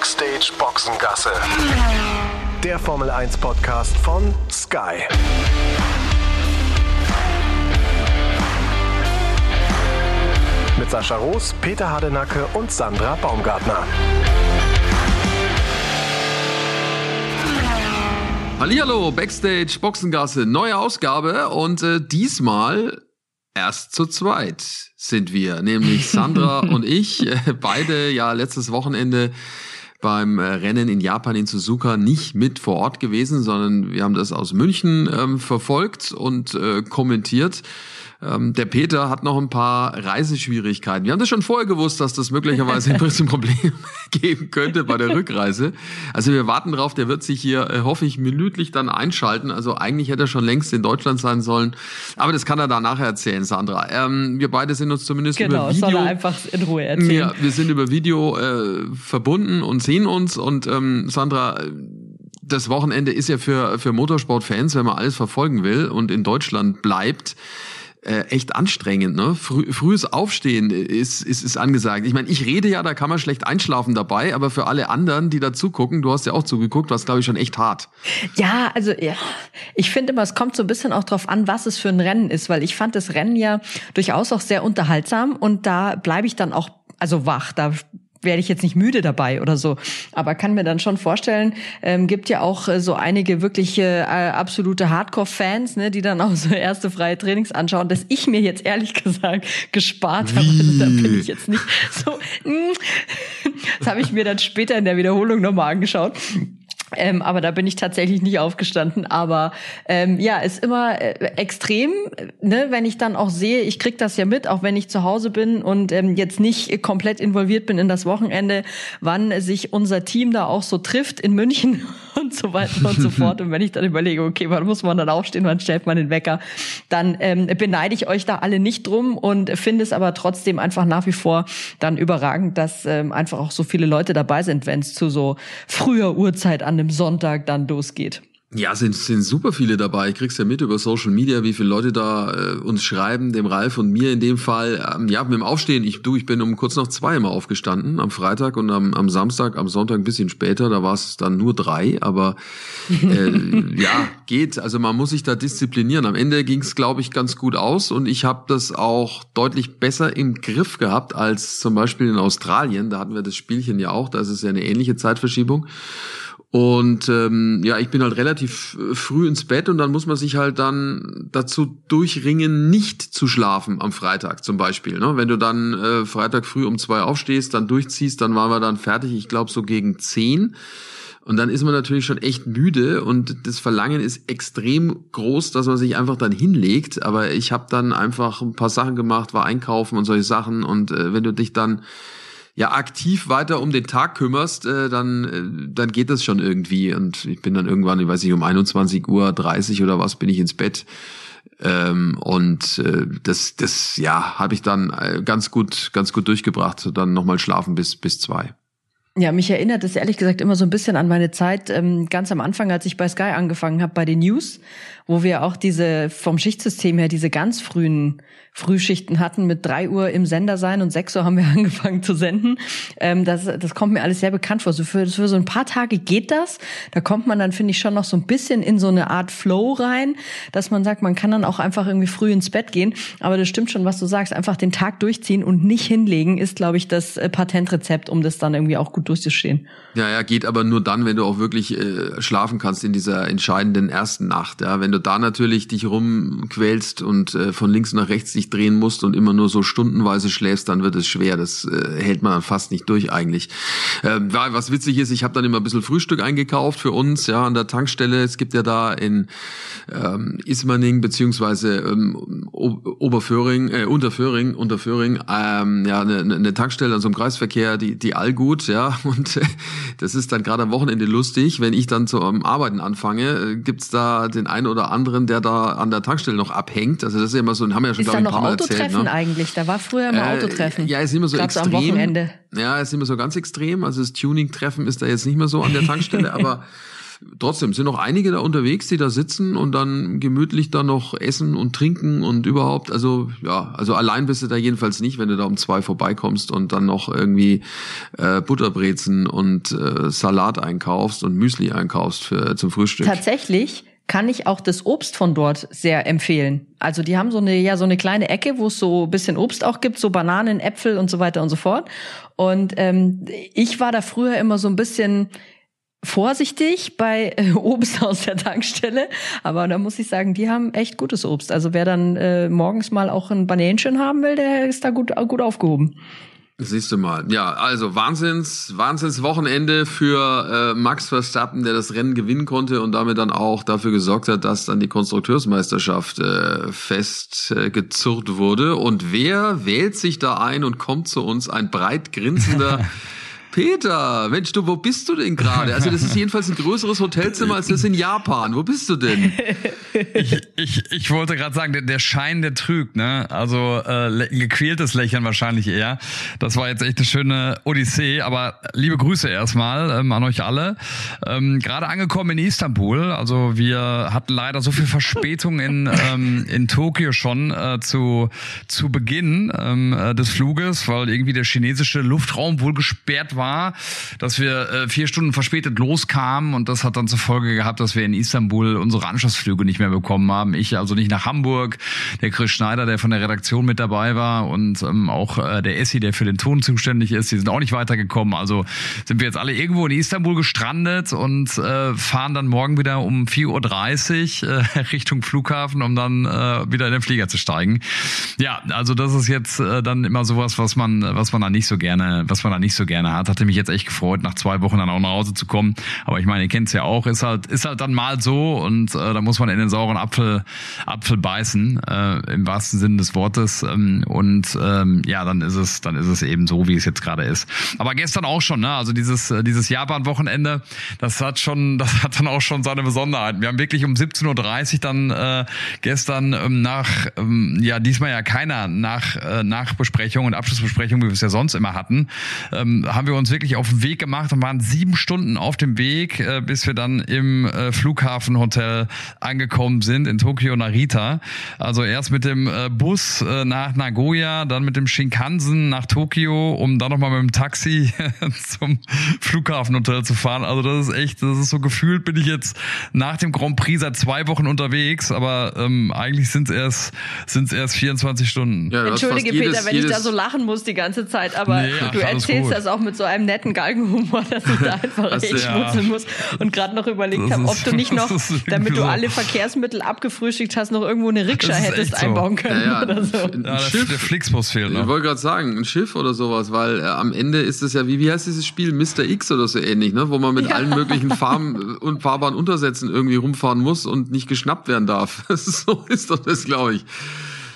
Backstage Boxengasse. Der Formel 1 Podcast von Sky. Mit Sascha Roos, Peter Hardenacke und Sandra Baumgartner. Hallihallo, Backstage Boxengasse, neue Ausgabe und äh, diesmal erst zu zweit sind wir, nämlich Sandra und ich, äh, beide ja letztes Wochenende beim äh, Rennen in Japan in Suzuka nicht mit vor Ort gewesen, sondern wir haben das aus München ähm, verfolgt und äh, kommentiert. Ähm, der Peter hat noch ein paar Reiseschwierigkeiten. Wir haben das schon vorher gewusst, dass das möglicherweise ein bisschen Problem geben könnte bei der Rückreise. Also wir warten drauf, der wird sich hier, äh, hoffe ich, minütlich dann einschalten. Also eigentlich hätte er schon längst in Deutschland sein sollen. Aber das kann er da nachher erzählen, Sandra. Ähm, wir beide sind uns zumindest genau, über Video... Genau, soll er einfach in Ruhe erzählen. Ja, wir sind über Video äh, verbunden und sehen uns. Und ähm, Sandra das Wochenende ist ja für, für Motorsportfans, wenn man alles verfolgen will und in Deutschland bleibt, äh, echt anstrengend. Ne? Früh, frühes Aufstehen ist, ist, ist angesagt. Ich meine, ich rede ja, da kann man schlecht einschlafen dabei, aber für alle anderen, die da zugucken, du hast ja auch zugeguckt, war es, glaube ich, schon echt hart. Ja, also ja, ich finde immer, es kommt so ein bisschen auch drauf an, was es für ein Rennen ist, weil ich fand das Rennen ja durchaus auch sehr unterhaltsam und da bleibe ich dann auch also wach. Da werde ich jetzt nicht müde dabei oder so. Aber kann mir dann schon vorstellen, ähm, gibt ja auch äh, so einige wirkliche äh, absolute Hardcore-Fans, ne, die dann auch so erste freie Trainings anschauen, dass ich mir jetzt ehrlich gesagt gespart habe. Also da bin ich jetzt nicht so. Mm. das habe ich mir dann später in der Wiederholung nochmal angeschaut. Ähm, aber da bin ich tatsächlich nicht aufgestanden. Aber ähm, ja, ist immer äh, extrem, ne, wenn ich dann auch sehe, ich krieg das ja mit, auch wenn ich zu Hause bin und ähm, jetzt nicht komplett involviert bin in das Wochenende, wann sich unser Team da auch so trifft in München und so weiter und so fort. Und wenn ich dann überlege, okay, wann muss man dann aufstehen, wann stellt man den Wecker, dann ähm, beneide ich euch da alle nicht drum und finde es aber trotzdem einfach nach wie vor dann überragend, dass ähm, einfach auch so viele Leute dabei sind, wenn es zu so früher Uhrzeit an einem Sonntag dann losgeht. Ja, sind, sind super viele dabei. Ich krieg's ja mit über Social Media, wie viele Leute da äh, uns schreiben, dem Ralf und mir in dem Fall. Ähm, ja, mit dem Aufstehen, ich du, ich bin um kurz nach zwei immer aufgestanden, am Freitag und am, am Samstag, am Sonntag ein bisschen später, da war es dann nur drei, aber äh, ja, geht. Also man muss sich da disziplinieren. Am Ende ging's, glaube ich, ganz gut aus und ich habe das auch deutlich besser im Griff gehabt als zum Beispiel in Australien. Da hatten wir das Spielchen ja auch, da ist es ja eine ähnliche Zeitverschiebung. Und ähm, ja, ich bin halt relativ äh, früh ins Bett und dann muss man sich halt dann dazu durchringen, nicht zu schlafen am Freitag zum Beispiel. Ne? Wenn du dann äh, Freitag früh um zwei aufstehst, dann durchziehst, dann waren wir dann fertig, ich glaube so gegen zehn. Und dann ist man natürlich schon echt müde und das Verlangen ist extrem groß, dass man sich einfach dann hinlegt. Aber ich habe dann einfach ein paar Sachen gemacht, war einkaufen und solche Sachen. Und äh, wenn du dich dann ja aktiv weiter um den Tag kümmerst, äh, dann, äh, dann geht das schon irgendwie. Und ich bin dann irgendwann, ich weiß nicht, um 21 Uhr 30 oder was bin ich ins Bett. Ähm, und äh, das, das, ja, habe ich dann äh, ganz gut, ganz gut durchgebracht. Dann nochmal schlafen bis, bis zwei. Ja, mich erinnert es ehrlich gesagt immer so ein bisschen an meine Zeit ähm, ganz am Anfang, als ich bei Sky angefangen habe, bei den News, wo wir auch diese vom Schichtsystem her diese ganz frühen Frühschichten hatten mit drei Uhr im Sender sein und sechs Uhr haben wir angefangen zu senden. Ähm, das, das kommt mir alles sehr bekannt vor. So für, für so ein paar Tage geht das. Da kommt man dann, finde ich, schon noch so ein bisschen in so eine Art Flow rein, dass man sagt, man kann dann auch einfach irgendwie früh ins Bett gehen. Aber das stimmt schon, was du sagst. Einfach den Tag durchziehen und nicht hinlegen ist, glaube ich, das äh, Patentrezept, um das dann irgendwie auch gut durchzustehen. Ja, ja, geht aber nur dann, wenn du auch wirklich äh, schlafen kannst in dieser entscheidenden ersten Nacht. Ja, wenn du da natürlich dich rumquälst und äh, von links nach rechts dich drehen musst und immer nur so stundenweise schläfst, dann wird es schwer. Das äh, hält man dann fast nicht durch eigentlich. Äh, was witzig ist, ich habe dann immer ein bisschen Frühstück eingekauft für uns, ja, an der Tankstelle. Es gibt ja da in ähm, Ismaning beziehungsweise ähm, Oberföhring, äh, Unterföhring, Unterföhring, ähm, ja, eine, eine Tankstelle an so einem Kreisverkehr, die, die Allgut, ja, und äh, das ist dann gerade am Wochenende lustig, wenn ich dann zum Arbeiten anfange, äh, gibt's da den einen oder anderen, der da an der Tankstelle noch abhängt. Also das ist ja immer so, haben wir ja schon, ist glaube ich, ein paar Mal erzählt. Autotreffen ne? eigentlich? Da war früher immer äh, Autotreffen. Ja, ist immer so extrem. Am Wochenende. Ja, ist immer so ganz extrem. Also das Tuning-Treffen ist da jetzt nicht mehr so an der Tankstelle, aber trotzdem sind noch einige da unterwegs, die da sitzen und dann gemütlich da noch essen und trinken und überhaupt, also ja, also allein bist du da jedenfalls nicht, wenn du da um zwei vorbeikommst und dann noch irgendwie äh, Butterbrezen und äh, Salat einkaufst und Müsli einkaufst für zum Frühstück. Tatsächlich kann ich auch das Obst von dort sehr empfehlen. Also die haben so eine ja so eine kleine Ecke, wo es so ein bisschen Obst auch gibt, so Bananen, Äpfel und so weiter und so fort. Und ähm, ich war da früher immer so ein bisschen vorsichtig bei äh, Obst aus der Tankstelle, aber da muss ich sagen, die haben echt gutes Obst. Also wer dann äh, morgens mal auch ein Banänchen haben will, der ist da gut gut aufgehoben. Siehst du mal. Ja, also Wahnsinns, Wahnsinns Wochenende für äh, Max Verstappen, der das Rennen gewinnen konnte und damit dann auch dafür gesorgt hat, dass dann die Konstrukteursmeisterschaft äh, festgezurrt äh, wurde. Und wer wählt sich da ein und kommt zu uns? Ein breit grinsender Peter, Mensch, du, wo bist du denn gerade? Also das ist jedenfalls ein größeres Hotelzimmer als das in Japan. Wo bist du denn? Ich, ich, ich wollte gerade sagen, der, der Schein, der trügt, ne? Also äh, gequältes Lächeln wahrscheinlich eher. Das war jetzt echt eine schöne Odyssee, aber liebe Grüße erstmal ähm, an euch alle. Ähm, gerade angekommen in Istanbul, also wir hatten leider so viel Verspätung in, ähm, in Tokio schon äh, zu, zu Beginn ähm, äh, des Fluges, weil irgendwie der chinesische Luftraum wohl gesperrt war war, dass wir äh, vier Stunden verspätet loskamen und das hat dann zur Folge gehabt, dass wir in Istanbul unsere Anschlussflüge nicht mehr bekommen haben. Ich also nicht nach Hamburg, der Chris Schneider, der von der Redaktion mit dabei war und ähm, auch äh, der Essi, der für den Ton zuständig ist, die sind auch nicht weitergekommen. Also sind wir jetzt alle irgendwo in Istanbul gestrandet und äh, fahren dann morgen wieder um 4.30 Uhr äh, Richtung Flughafen, um dann äh, wieder in den Flieger zu steigen. Ja, also das ist jetzt äh, dann immer sowas, was man, was man da nicht so gerne, was man da nicht so gerne hat hatte mich jetzt echt gefreut, nach zwei Wochen dann auch nach Hause zu kommen. Aber ich meine, ihr kennt es ja auch, ist halt, ist halt dann mal so und äh, da muss man in den sauren Apfel, Apfel beißen, äh, im wahrsten Sinne des Wortes. Ähm, und ähm, ja, dann ist es, dann ist es eben so, wie es jetzt gerade ist. Aber gestern auch schon, ne? Also dieses, äh, dieses Japan-Wochenende, das hat schon, das hat dann auch schon seine Besonderheiten. Wir haben wirklich um 17.30 Uhr dann äh, gestern ähm, nach, ähm, ja, diesmal ja keiner nach, äh, Nachbesprechung und Abschlussbesprechung, wie wir es ja sonst immer hatten, ähm, haben wir uns wirklich auf den Weg gemacht und waren sieben Stunden auf dem Weg, äh, bis wir dann im äh, Flughafenhotel angekommen sind in Tokio Narita. Also erst mit dem äh, Bus äh, nach Nagoya, dann mit dem Shinkansen nach Tokio, um dann nochmal mit dem Taxi zum Flughafenhotel zu fahren. Also das ist echt, das ist so gefühlt, bin ich jetzt nach dem Grand Prix seit zwei Wochen unterwegs, aber ähm, eigentlich sind es erst, sind's erst 24 Stunden. Ja, Entschuldige Peter, jedes, wenn ich da so lachen muss die ganze Zeit, aber nee, du erzählst das auch mit so einem netten Galgenhumor, dass ich da einfach echt ja. schmunzeln muss und gerade noch überlegt habe, ob du nicht noch, damit du alle Verkehrsmittel abgefrühstückt hast, noch irgendwo eine Rikscha hättest so. einbauen können ja, ja. oder so. Ein, ein Schiff, der Flixbus fehlt noch. Ich wollte gerade sagen, ein Schiff oder sowas, weil äh, am Ende ist es ja, wie, wie heißt dieses Spiel, Mr. X oder so ähnlich, ne? wo man mit allen möglichen Farben und Fahrbahnuntersätzen irgendwie rumfahren muss und nicht geschnappt werden darf. so ist doch das, glaube ich.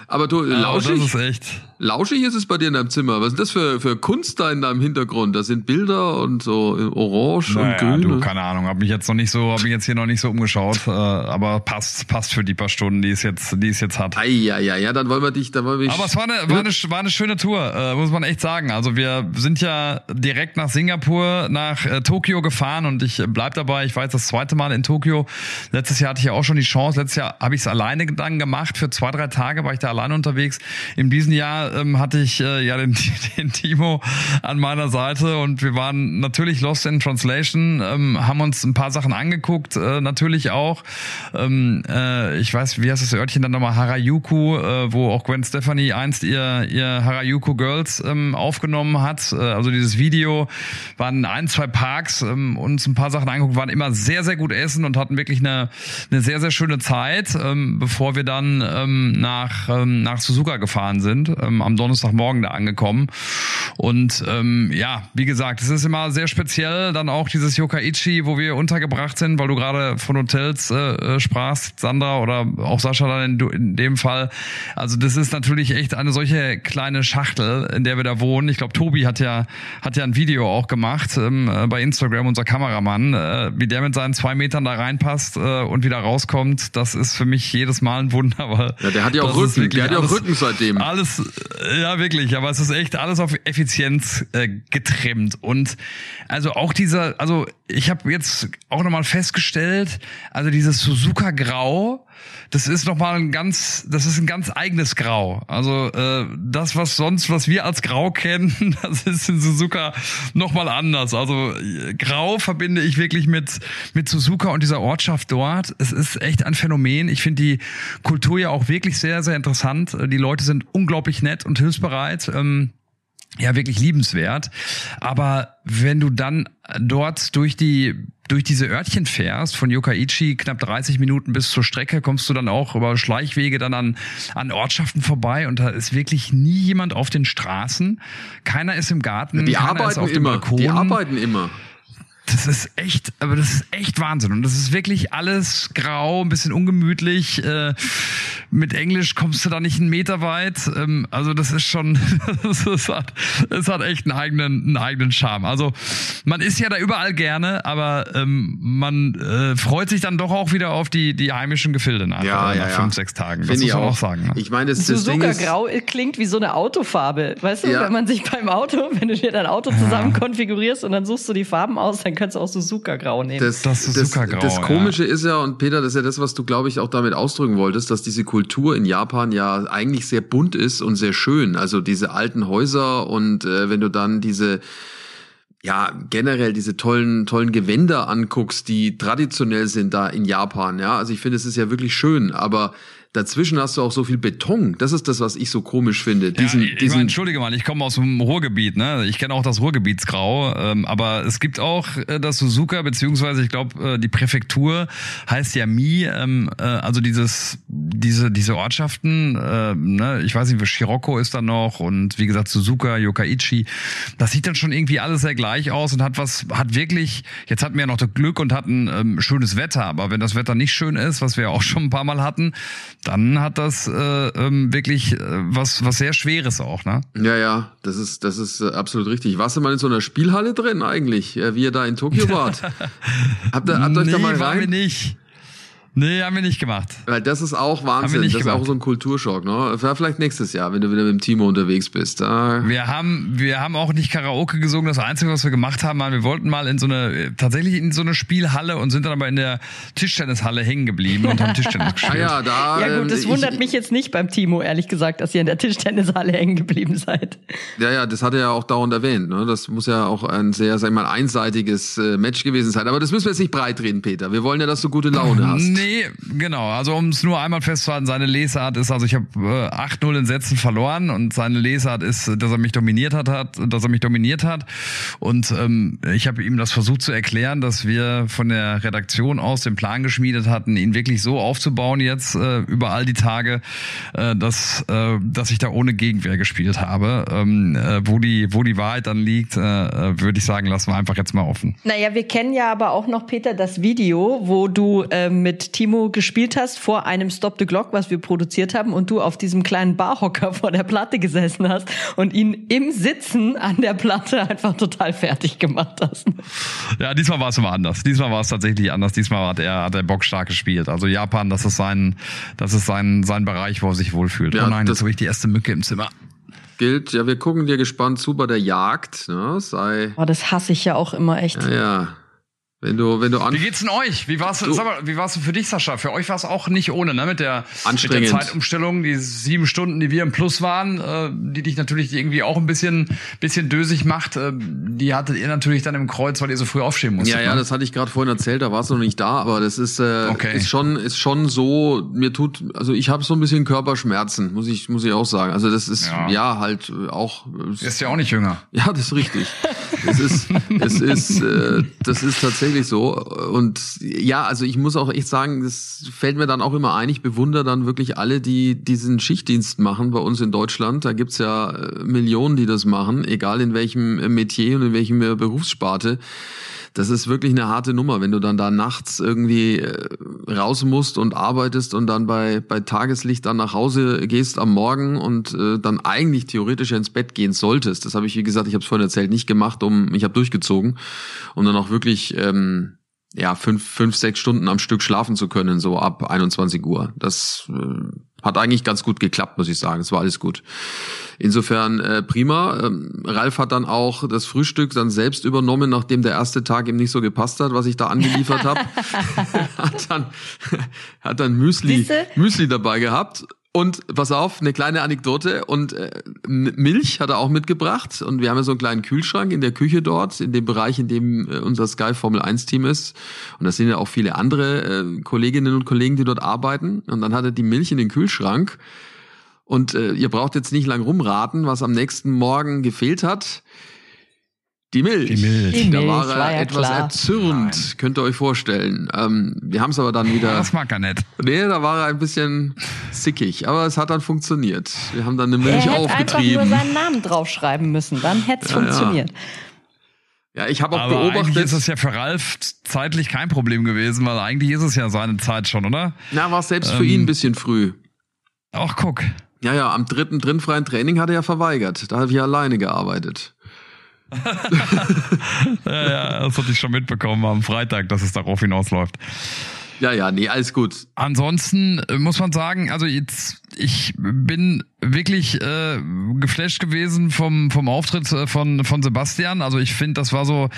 Aber du, lauschig, das ist echt. Lauschig ist es bei dir in deinem Zimmer. Was ist das für, für Kunst da in deinem Hintergrund? Da sind Bilder und so orange naja, und grün. Du, keine Ahnung, habe mich jetzt noch nicht so, habe mich jetzt hier noch nicht so umgeschaut, äh, aber passt, passt für die paar Stunden, die es jetzt, die es jetzt hat. Ja, ja, ja, dann wollen wir dich, dann wollen wir Aber es war eine, war eine, war eine schöne Tour, äh, muss man echt sagen. Also wir sind ja direkt nach Singapur, nach äh, Tokio gefahren und ich bleib dabei. Ich war jetzt das zweite Mal in Tokio. Letztes Jahr hatte ich ja auch schon die Chance. Letztes Jahr habe ich es alleine dann gemacht. Für zwei, drei Tage war ich da alleine unterwegs. In diesem Jahr ähm, hatte ich äh, ja den, den Timo an meiner Seite und wir waren natürlich lost in translation, ähm, haben uns ein paar Sachen angeguckt, äh, natürlich auch. Ähm, äh, ich weiß, wie heißt das Örtchen dann nochmal? Harajuku, äh, wo auch Gwen Stefani einst ihr, ihr Harajuku Girls ähm, aufgenommen hat. Äh, also dieses Video waren ein, zwei Parks, ähm, uns ein paar Sachen angeguckt, waren immer sehr, sehr gut essen und hatten wirklich eine, eine sehr, sehr schöne Zeit, ähm, bevor wir dann ähm, nach ähm, nach Suzuka gefahren sind, ähm, am Donnerstagmorgen da angekommen. Und ähm, ja, wie gesagt, es ist immer sehr speziell, dann auch dieses Yokkaichi, wo wir untergebracht sind, weil du gerade von Hotels äh, äh sprachst, Sandra oder auch Sascha dann in, in dem Fall. Also das ist natürlich echt eine solche kleine Schachtel, in der wir da wohnen. Ich glaube, Tobi hat ja hat ja ein Video auch gemacht ähm, äh, bei Instagram, unser Kameramann, äh, wie der mit seinen zwei Metern da reinpasst äh, und wieder rauskommt. Das ist für mich jedes Mal ein Wunder. Weil ja, der hat ja auch Rücken, der hat ja auch Rücken seitdem. Alles, Ja, wirklich, aber es ist echt alles auf Effizienz äh, getrimmt. Und also auch dieser, also ich habe jetzt auch nochmal festgestellt, also dieses Suzuka Grau, das ist nochmal ein ganz, das ist ein ganz eigenes Grau. Also äh, das, was sonst, was wir als Grau kennen, das ist in Suzuka nochmal anders. Also Grau verbinde ich wirklich mit, mit Suzuka und dieser Ortschaft dort. Es ist echt ein Phänomen. Ich finde die Kultur ja auch wirklich sehr, sehr interessant. Die Leute sind unglaublich nett und hilfsbereit. Ähm, ja wirklich liebenswert. Aber wenn du dann dort durch die durch diese Örtchen fährst, von Yokkaichi knapp 30 Minuten bis zur Strecke, kommst du dann auch über Schleichwege dann an, an Ortschaften vorbei und da ist wirklich nie jemand auf den Straßen. Keiner ist im Garten. Die arbeiten immer. Die arbeiten immer. Das ist echt, aber das ist echt Wahnsinn. Und das ist wirklich alles grau, ein bisschen ungemütlich. Äh, mit Englisch kommst du da nicht einen Meter weit. Ähm, also das ist schon, das hat, es hat echt einen eigenen, einen eigenen Charme. Also man ist ja da überall gerne, aber ähm, man äh, freut sich dann doch auch wieder auf die, die heimischen Gefilde nach, ja, nach ja, fünf, sechs Tagen. Das muss man auch, auch sagen. Ne? Ich meine, das, das Ding ist, Grau klingt wie so eine Autofarbe. Weißt du, ja. wenn man sich beim Auto, wenn du dir dein Auto zusammen konfigurierst und dann suchst du die Farben aus, dann kannst du auch Suzuka-Grau nehmen. Das, das, Suzuka-Grau, das, das Komische ist ja, und Peter, das ist ja das, was du, glaube ich, auch damit ausdrücken wolltest, dass diese Kultur in Japan ja eigentlich sehr bunt ist und sehr schön. Also diese alten Häuser und äh, wenn du dann diese ja, generell diese tollen, tollen Gewänder anguckst, die traditionell sind da in Japan, ja. Also ich finde, es ist ja wirklich schön, aber Dazwischen hast du auch so viel Beton. Das ist das, was ich so komisch finde. Diesen, ja, ich diesen meine, entschuldige mal, ich komme aus dem Ruhrgebiet, ne? Ich kenne auch das Ruhrgebietsgrau, ähm, aber es gibt auch äh, das Suzuka, beziehungsweise ich glaube, äh, die Präfektur heißt ja Mi, ähm, äh, also dieses, diese, diese Ortschaften, äh, ne? ich weiß nicht, Shiroko ist da noch und wie gesagt Suzuka, Yokkaichi. Das sieht dann schon irgendwie alles sehr gleich aus und hat was, hat wirklich, jetzt hatten wir ja noch das Glück und hatten ähm, schönes Wetter, aber wenn das Wetter nicht schön ist, was wir auch schon ein paar Mal hatten, dann hat das äh, ähm, wirklich äh, was was sehr Schweres auch, ne? Ja, ja, das ist das ist äh, absolut richtig. Warst du mal in so einer Spielhalle drin eigentlich, äh, wie ihr da in Tokio wart? habt ihr habt nee, euch da mal rein? Waren wir nicht. Nee, haben wir nicht gemacht. Weil das ist auch Wahnsinn. das gemacht. ist auch so ein Kulturschock, ne? Vielleicht nächstes Jahr, wenn du wieder mit dem Timo unterwegs bist. Da wir haben, wir haben auch nicht Karaoke gesungen. Das Einzige, was wir gemacht haben, war, wir wollten mal in so eine, tatsächlich in so eine Spielhalle und sind dann aber in der Tischtennishalle hängen geblieben und haben Tischtennis gespielt. ah ja, da, ja gut, das ähm, wundert ich, mich jetzt nicht beim Timo, ehrlich gesagt, dass ihr in der Tischtennishalle hängen geblieben seid. Ja, ja, das hat er ja auch dauernd erwähnt. Ne? Das muss ja auch ein sehr, sag ich mal, einseitiges äh, Match gewesen sein. Aber das müssen wir jetzt nicht breit reden, Peter. Wir wollen ja, dass du gute Laune hast. Nee, genau. Genau, also um es nur einmal festzuhalten, seine Lesart ist, also ich habe äh, 8-0 in Sätzen verloren und seine Lesart ist, dass er mich dominiert hat, hat dass er mich dominiert hat. Und ähm, ich habe ihm das versucht zu erklären, dass wir von der Redaktion aus den Plan geschmiedet hatten, ihn wirklich so aufzubauen jetzt äh, über all die Tage, äh, dass, äh, dass ich da ohne Gegenwehr gespielt habe. Ähm, äh, wo, die, wo die Wahrheit dann liegt, äh, äh, würde ich sagen, lassen wir einfach jetzt mal offen. Naja, wir kennen ja aber auch noch, Peter, das Video, wo du äh, mit Timo gespielt hast vor einem Stop the Clock, was wir produziert haben, und du auf diesem kleinen Barhocker vor der Platte gesessen hast und ihn im Sitzen an der Platte einfach total fertig gemacht hast. Ja, diesmal war es immer anders. Diesmal war es tatsächlich anders. Diesmal hat er, hat er bockstark gespielt. Also Japan, das ist sein, das ist sein, sein Bereich, wo er sich wohlfühlt. Ja, oh nein, jetzt habe ich die erste Mücke im Zimmer gilt. Ja, wir gucken dir gespannt zu bei der Jagd. Ne? Sei. Oh, das hasse ich ja auch immer echt. Ja, ja. Wenn du, wenn du an Wie geht's denn euch? Wie war's, du, sag mal, wie war's für dich, Sascha? Für euch war es auch nicht ohne, ne? Mit der, mit der Zeitumstellung, die sieben Stunden, die wir im Plus waren, äh, die dich natürlich irgendwie auch ein bisschen, bisschen dösig macht, äh, die hattet ihr natürlich dann im Kreuz, weil ihr so früh aufstehen musstet. Ja, ja, ne? das hatte ich gerade vorhin erzählt, da warst du noch nicht da, aber das ist, äh, okay. ist schon, ist schon so, mir tut, also ich habe so ein bisschen Körperschmerzen, muss ich, muss ich auch sagen. Also das ist, ja, ja halt auch. Äh, ist ja auch nicht jünger. Ja, das ist richtig. es ist, es ist, äh, das ist tatsächlich wirklich so. Und ja, also ich muss auch echt sagen, das fällt mir dann auch immer ein. Ich bewundere dann wirklich alle, die diesen Schichtdienst machen bei uns in Deutschland. Da gibt's ja äh, Millionen, die das machen, egal in welchem Metier und in welchem äh, Berufssparte das ist wirklich eine harte Nummer, wenn du dann da nachts irgendwie äh, raus musst und arbeitest und dann bei, bei Tageslicht dann nach Hause gehst am Morgen und äh, dann eigentlich theoretisch ins Bett gehen solltest. Das habe ich, wie gesagt, ich habe es vorhin erzählt, nicht gemacht, um ich habe durchgezogen, um dann auch wirklich ähm, ja fünf, fünf, sechs Stunden am Stück schlafen zu können, so ab 21 Uhr. Das äh, hat eigentlich ganz gut geklappt, muss ich sagen. Es war alles gut. Insofern äh, prima. Ähm, Ralf hat dann auch das Frühstück dann selbst übernommen, nachdem der erste Tag ihm nicht so gepasst hat, was ich da angeliefert habe. hat dann hat dann Müsli Müsli dabei gehabt und pass auf, eine kleine Anekdote. Und äh, Milch hat er auch mitgebracht. Und wir haben ja so einen kleinen Kühlschrank in der Küche dort, in dem Bereich, in dem äh, unser Sky Formel 1 Team ist. Und das sind ja auch viele andere äh, Kolleginnen und Kollegen, die dort arbeiten. Und dann hat er die Milch in den Kühlschrank. Und äh, ihr braucht jetzt nicht lang rumraten, was am nächsten Morgen gefehlt hat. Die Milch. Die Milch. Die da Milch war er war ja etwas klar. erzürnt, Nein. könnt ihr euch vorstellen. Ähm, wir haben es aber dann wieder. Das mag er nicht. Nee, da war er ein bisschen sickig, aber es hat dann funktioniert. Wir haben dann eine Er Milch hätte einfach aufgetrieben. nur seinen Namen draufschreiben müssen, dann hätte es Ja, ja. funktioniert. Ja, ich habe auch Aber eigentlich beobachtet. ist es ja für Ralf zeitlich kein Problem gewesen, weil eigentlich ist es ja seine Zeit schon, oder? Na, war es selbst für Ähm. ihn ein bisschen früh. Ach, guck. Ja, ja, am dritten drinfreien Training hat er ja verweigert. Da habe ich alleine gearbeitet. Ja, ja, das hatte ich schon mitbekommen am Freitag, dass es darauf hinausläuft. Ja, ja, nee, alles gut. Ansonsten muss man sagen, also jetzt, ich bin wirklich äh, geflasht gewesen vom, vom Auftritt äh, von, von Sebastian. Also ich finde, das war so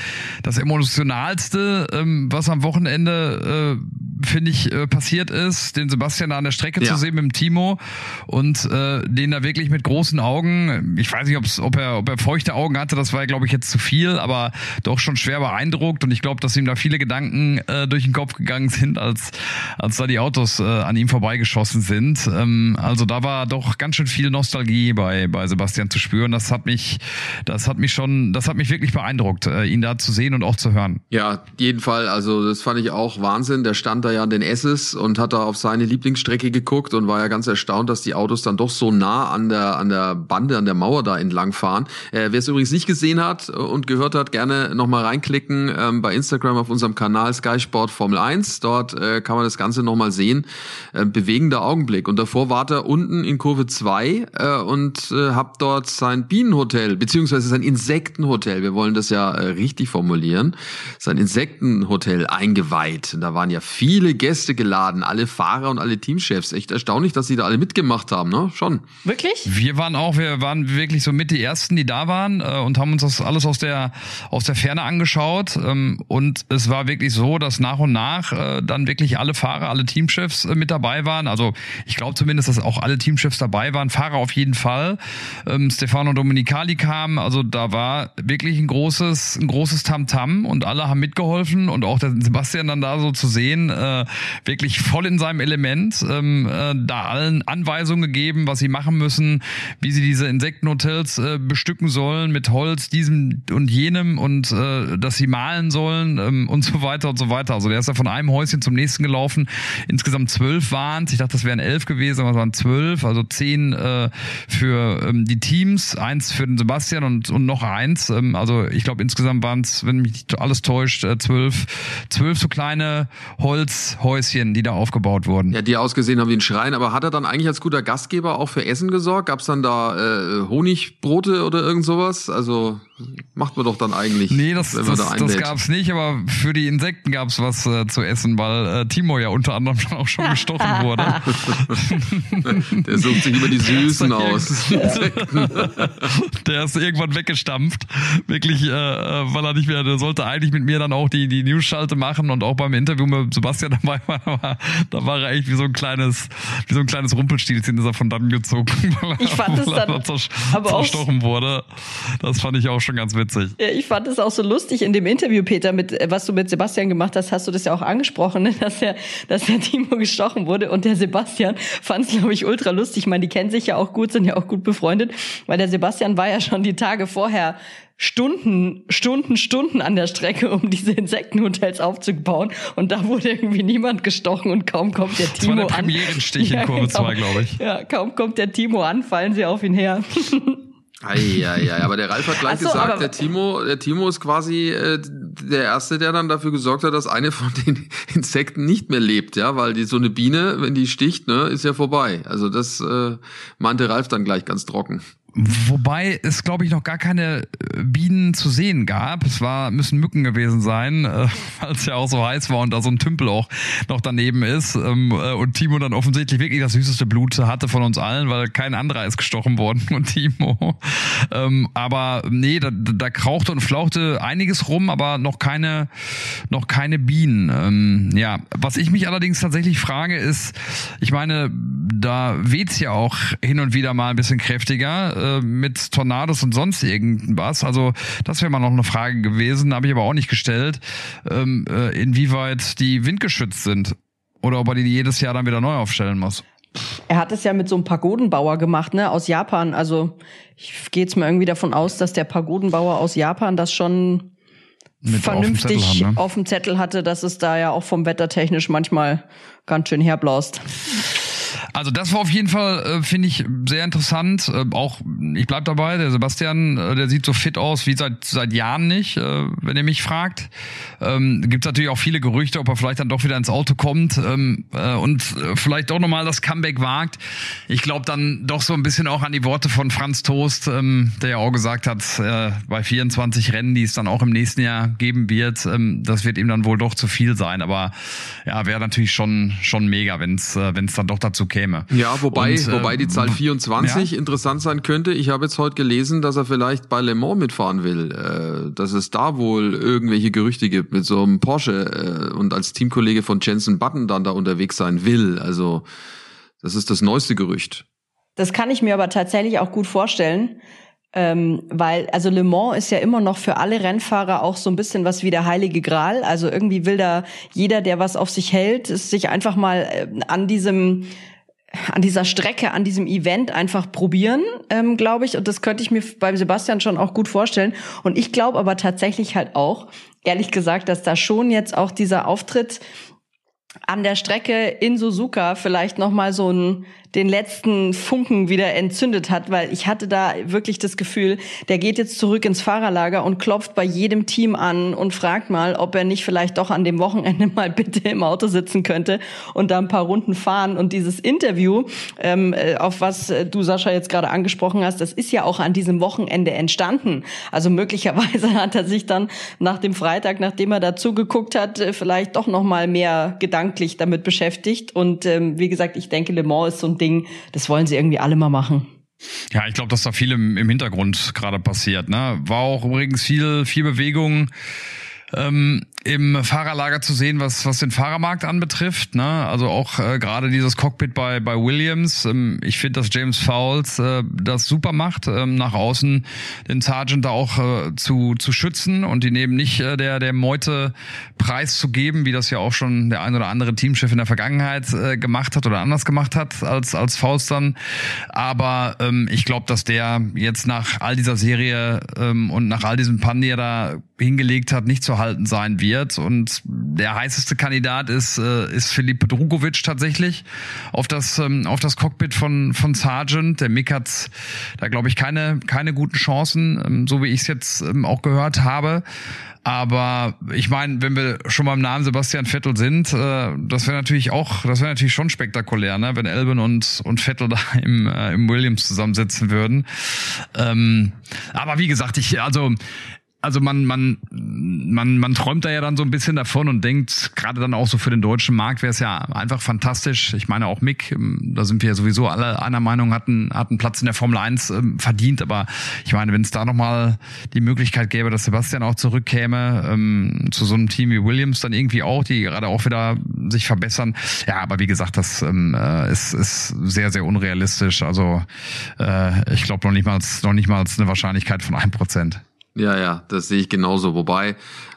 das Emotionalste, ähm, was am Wochenende, äh, finde ich, äh, passiert ist, den Sebastian da an der Strecke Ja. zu sehen mit dem Timo und äh, den da wirklich mit großen Augen, ich weiß nicht, ob's, ob, er, ob er feuchte Augen hatte, das war, glaube ich, jetzt zu viel, aber doch schon schwer beeindruckt und ich glaube, dass ihm da viele Gedanken äh, durch den Kopf gegangen sind, als, als da die Autos äh, an ihm vorbeigeschossen sind. Ähm, also da war doch ganz schön viel Nostalgie bei, bei Sebastian zu spüren. Das hat mich, das hat mich schon, das hat mich wirklich beeindruckt, äh, ihn da zu sehen und auch zu hören. Ja, jeden Fall. Also das fand ich auch Wahnsinn. Der stand da ja an den Esses und hat da auf seine Lieblingsstrecke geguckt und war ja ganz erstaunt, dass die Autos dann doch so nah an der an der Bande, an der Mauer da entlang fahren. Äh, Wer es übrigens nicht gesehen hat und gehört hat, gerne nochmal reinklicken ähm, bei Instagram auf unserem Kanal Sky Sport Formel 1. Dort äh, kann man das Ganze nochmal sehen. Äh, bewegender Augenblick. Und davor war er unten in Kurve 2 äh, und äh, hab dort sein Bienenhotel, beziehungsweise sein Insektenhotel, wir wollen das ja äh, richtig formulieren, sein Insektenhotel eingeweiht. Und da waren ja viele Gäste geladen, alle Fahrer und alle Teamchefs. Echt erstaunlich, dass sie da alle mitgemacht haben, ne? Schon. Wirklich? Wir waren auch, wir waren wirklich so mit die ersten, die da waren äh, und haben uns das alles aus der aus der Ferne angeschaut. Ähm, und es war wirklich so, dass nach und nach äh, dann wirklich alle Fahrer, alle Teamchefs äh, mit dabei waren. Also ich glaube zumindest, dass auch alle Teamchefs dabei waren. Fahrer auf jeden Fall. Ähm, Stefano Domenicali kam, also da war wirklich ein großes, ein großes Tamtam und alle haben mitgeholfen und auch der Sebastian dann da so zu sehen, äh, wirklich voll in seinem Element, ähm, äh, da allen Anweisungen gegeben, was sie machen müssen, wie sie diese Insektenhotels äh, bestücken sollen mit Holz, diesem und jenem und äh, dass sie malen sollen ähm, und so weiter und so weiter. Also der ist ja von einem Häuschen zum nächsten gelaufen. Insgesamt zwölf waren Ich dachte, das wären elf gewesen, aber es waren zwölf, also zehn äh, für ähm, die Teams, eins für den Sebastian und, und noch eins. Ähm, also ich glaube insgesamt waren es, wenn mich nicht alles täuscht, äh, zwölf, zwölf so kleine Holzhäuschen, die da aufgebaut wurden. Ja, die ausgesehen haben wie ein Schrein, aber hat er dann eigentlich als guter Gastgeber auch für Essen gesorgt? Gab's dann da äh, Honigbrote oder irgend sowas? Also macht man doch dann eigentlich, Nee, das, wenn man das, da das gab's nicht, aber für die Insekten gab's was äh, zu essen, weil äh, Timo ja unter anderem schon auch schon gestochen wurde. Der sucht sich immer die Süßen Das ist aus. der ist irgendwann weggestampft. Wirklich, äh, äh, weil er nicht mehr, der sollte eigentlich mit mir dann auch die, die News-Schalte machen und auch beim Interview mit Sebastian dabei war, da war er echt wie so ein kleines, wie so ein kleines Rumpelstilzchen ist er von dann gezogen, weil er, Ich fand es weil er dann auch- zerstochen wurde. Das fand ich auch schon ganz witzig. Ja, ich fand es auch so lustig in dem Interview, Peter, mit äh, was du mit Sebastian gemacht hast, hast du das ja auch angesprochen, ne? dass der, dass der Timo gestochen wurde und der Sebastian fand es, glaube ich, ultra lustig. Ich meine, die kennen sich ja auch gut, sind ja auch gut befreundet, weil der Sebastian war ja schon die Tage vorher Stunden, Stunden, Stunden an der Strecke, um diese Insektenhotels aufzubauen. Und da wurde irgendwie niemand gestochen und kaum kommt der war Timo der an. Premierenstich in Kurve zwei, glaube ich. Ja, kaum kommt der Timo an, fallen sie auf ihn her. Eieiei, aber der Ralf hat gleich so, gesagt, der Timo, der Timo ist quasi äh, der Erste, der dann dafür gesorgt hat, dass eine von den Insekten nicht mehr lebt, ja, weil die so eine Biene, wenn die sticht, ne, ist ja vorbei. Also das äh, meinte Ralf dann gleich ganz trocken. Wobei es, glaube ich, noch gar keine äh, Bienen zu sehen gab. Es war, müssen Mücken gewesen sein, äh, weil es ja auch so heiß war und da so ein Tümpel auch noch daneben ist. Ähm, äh, und Timo dann offensichtlich wirklich das süßeste Blut hatte von uns allen, weil kein anderer ist gestochen worden von Timo. Ähm, aber nee, da, da krauchte und flauchte einiges rum, aber noch keine, noch keine Bienen. Ähm, ja, was ich mich allerdings tatsächlich frage ist, ich meine, da weht's ja auch hin und wieder mal ein bisschen kräftiger äh, mit Tornados und sonst irgendwas. Also das wäre mal noch eine Frage gewesen, habe ich aber auch nicht gestellt, ähm, äh, inwieweit die windgeschützt sind oder ob er die jedes Jahr dann wieder neu aufstellen muss. Er hat es ja mit so einem Pagodenbauer gemacht, ne, aus Japan. Also ich gehe jetzt mal irgendwie davon aus, dass der Pagodenbauer aus Japan das schon mit vernünftig auf dem, haben, ne? auf dem Zettel hatte, dass es da ja auch vom Wetter technisch manchmal ganz schön herblaust. Also das war auf jeden Fall, äh, finde ich, sehr interessant. Äh, auch, ich bleib dabei, der Sebastian, äh, der sieht so fit aus wie seit seit Jahren nicht, äh, wenn ihr mich fragt. Ähm, Gibt natürlich auch viele Gerüchte, ob er vielleicht dann doch wieder ins Auto kommt ähm, äh, und äh, vielleicht doch nochmal das Comeback wagt. Ich glaube dann doch so ein bisschen auch an die Worte von Franz Toast, ähm, der ja auch gesagt hat, bei 24 Rennen, die es dann auch im nächsten Jahr geben wird, ähm, das wird ihm dann wohl doch zu viel sein. Aber ja, wäre natürlich schon schon mega, wenn es äh, wenn es dann doch dazu käme. Ja, wobei, und, äh, wobei die Zahl 24 ja? interessant sein könnte. Ich habe jetzt heute gelesen, dass er vielleicht bei Le Mans mitfahren will. Äh, dass es da wohl irgendwelche Gerüchte gibt mit so einem Porsche äh, und als Teamkollege von Jensen Button dann da unterwegs sein will. Also das ist das neueste Gerücht. Das kann ich mir aber tatsächlich auch gut vorstellen. Ähm, weil, also Le Mans ist ja immer noch für alle Rennfahrer auch so ein bisschen was wie der heilige Gral. Also irgendwie will da jeder, der was auf sich hält, sich einfach mal äh, an diesem an dieser Strecke, an diesem Event einfach probieren, ähm, glaube ich. Und das könnte ich mir bei Sebastian schon auch gut vorstellen. Und ich glaube aber tatsächlich halt auch, ehrlich gesagt, dass da schon jetzt auch dieser Auftritt an der Strecke in Suzuka vielleicht noch mal so ein den letzten Funken wieder entzündet hat, weil ich hatte da wirklich das Gefühl, der geht jetzt zurück ins Fahrerlager und klopft bei jedem Team an und fragt mal, ob er nicht vielleicht doch an dem Wochenende mal bitte im Auto sitzen könnte und da ein paar Runden fahren. Und dieses Interview, ähm, äh, auf was äh, du Sascha jetzt gerade angesprochen hast, das ist ja auch an diesem Wochenende entstanden. Also möglicherweise hat er sich dann nach dem Freitag, nachdem er dazu geguckt hat, äh, vielleicht doch noch mal mehr gedanklich damit beschäftigt. Und ähm, wie gesagt, ich denke, Le Mans ist so ein Ding, Ding, das wollen sie irgendwie alle mal machen. Ja, ich glaube, dass da viel im, im Hintergrund gerade passiert. Ne? War auch übrigens viel, viel Bewegung ähm, im Fahrerlager zu sehen, was, was den Fahrermarkt anbetrifft. Ne? Also auch äh, gerade dieses Cockpit bei, bei Williams. Ähm, ich finde, dass James Fowles äh, das super macht, ähm, nach außen den Sergeant da auch äh, zu, zu schützen und ihn eben nicht äh, der, der Meute preiszugeben, wie das ja auch schon der ein oder andere Teamchef in der Vergangenheit äh, gemacht hat oder anders gemacht hat als, als Fowles dann. Aber ähm, ich glaube, dass der jetzt nach all dieser Serie ähm, und nach all diesem Pan, die er da hingelegt hat, nicht zu halten sein wird. Und der heißeste Kandidat ist, äh, ist Filip Drugovic tatsächlich auf das, ähm, auf das Cockpit von, von Sargent. Der Mick hat da, glaube ich, keine, keine guten Chancen, ähm, so wie ich es jetzt ähm, auch gehört habe. Aber ich meine, wenn wir schon beim Namen Sebastian Vettel sind, äh, das wäre natürlich auch, das wäre natürlich schon spektakulär, ne? wenn Elben und, und Vettel da im, äh, im Williams zusammensitzen würden. Ähm, aber wie gesagt, ich, also also man, man, man, man träumt da ja dann so ein bisschen davon und denkt, gerade dann auch so für den deutschen Markt wäre es ja einfach fantastisch. Ich meine auch Mick, ähm, da sind wir ja sowieso alle einer Meinung, hatten, hatten Platz in der Formel 1 ähm, verdient. Aber ich meine, wenn es da nochmal die Möglichkeit gäbe, dass Sebastian auch zurückkäme ähm, zu so einem Team wie Williams, dann irgendwie auch, die gerade auch wieder sich verbessern. Ja, aber wie gesagt, das ähm, äh, ist, ist sehr, sehr unrealistisch. Also äh, ich glaube noch nicht mal noch nicht mal eine Wahrscheinlichkeit von ein Prozent. Ja, ja, das sehe ich genauso. Wobei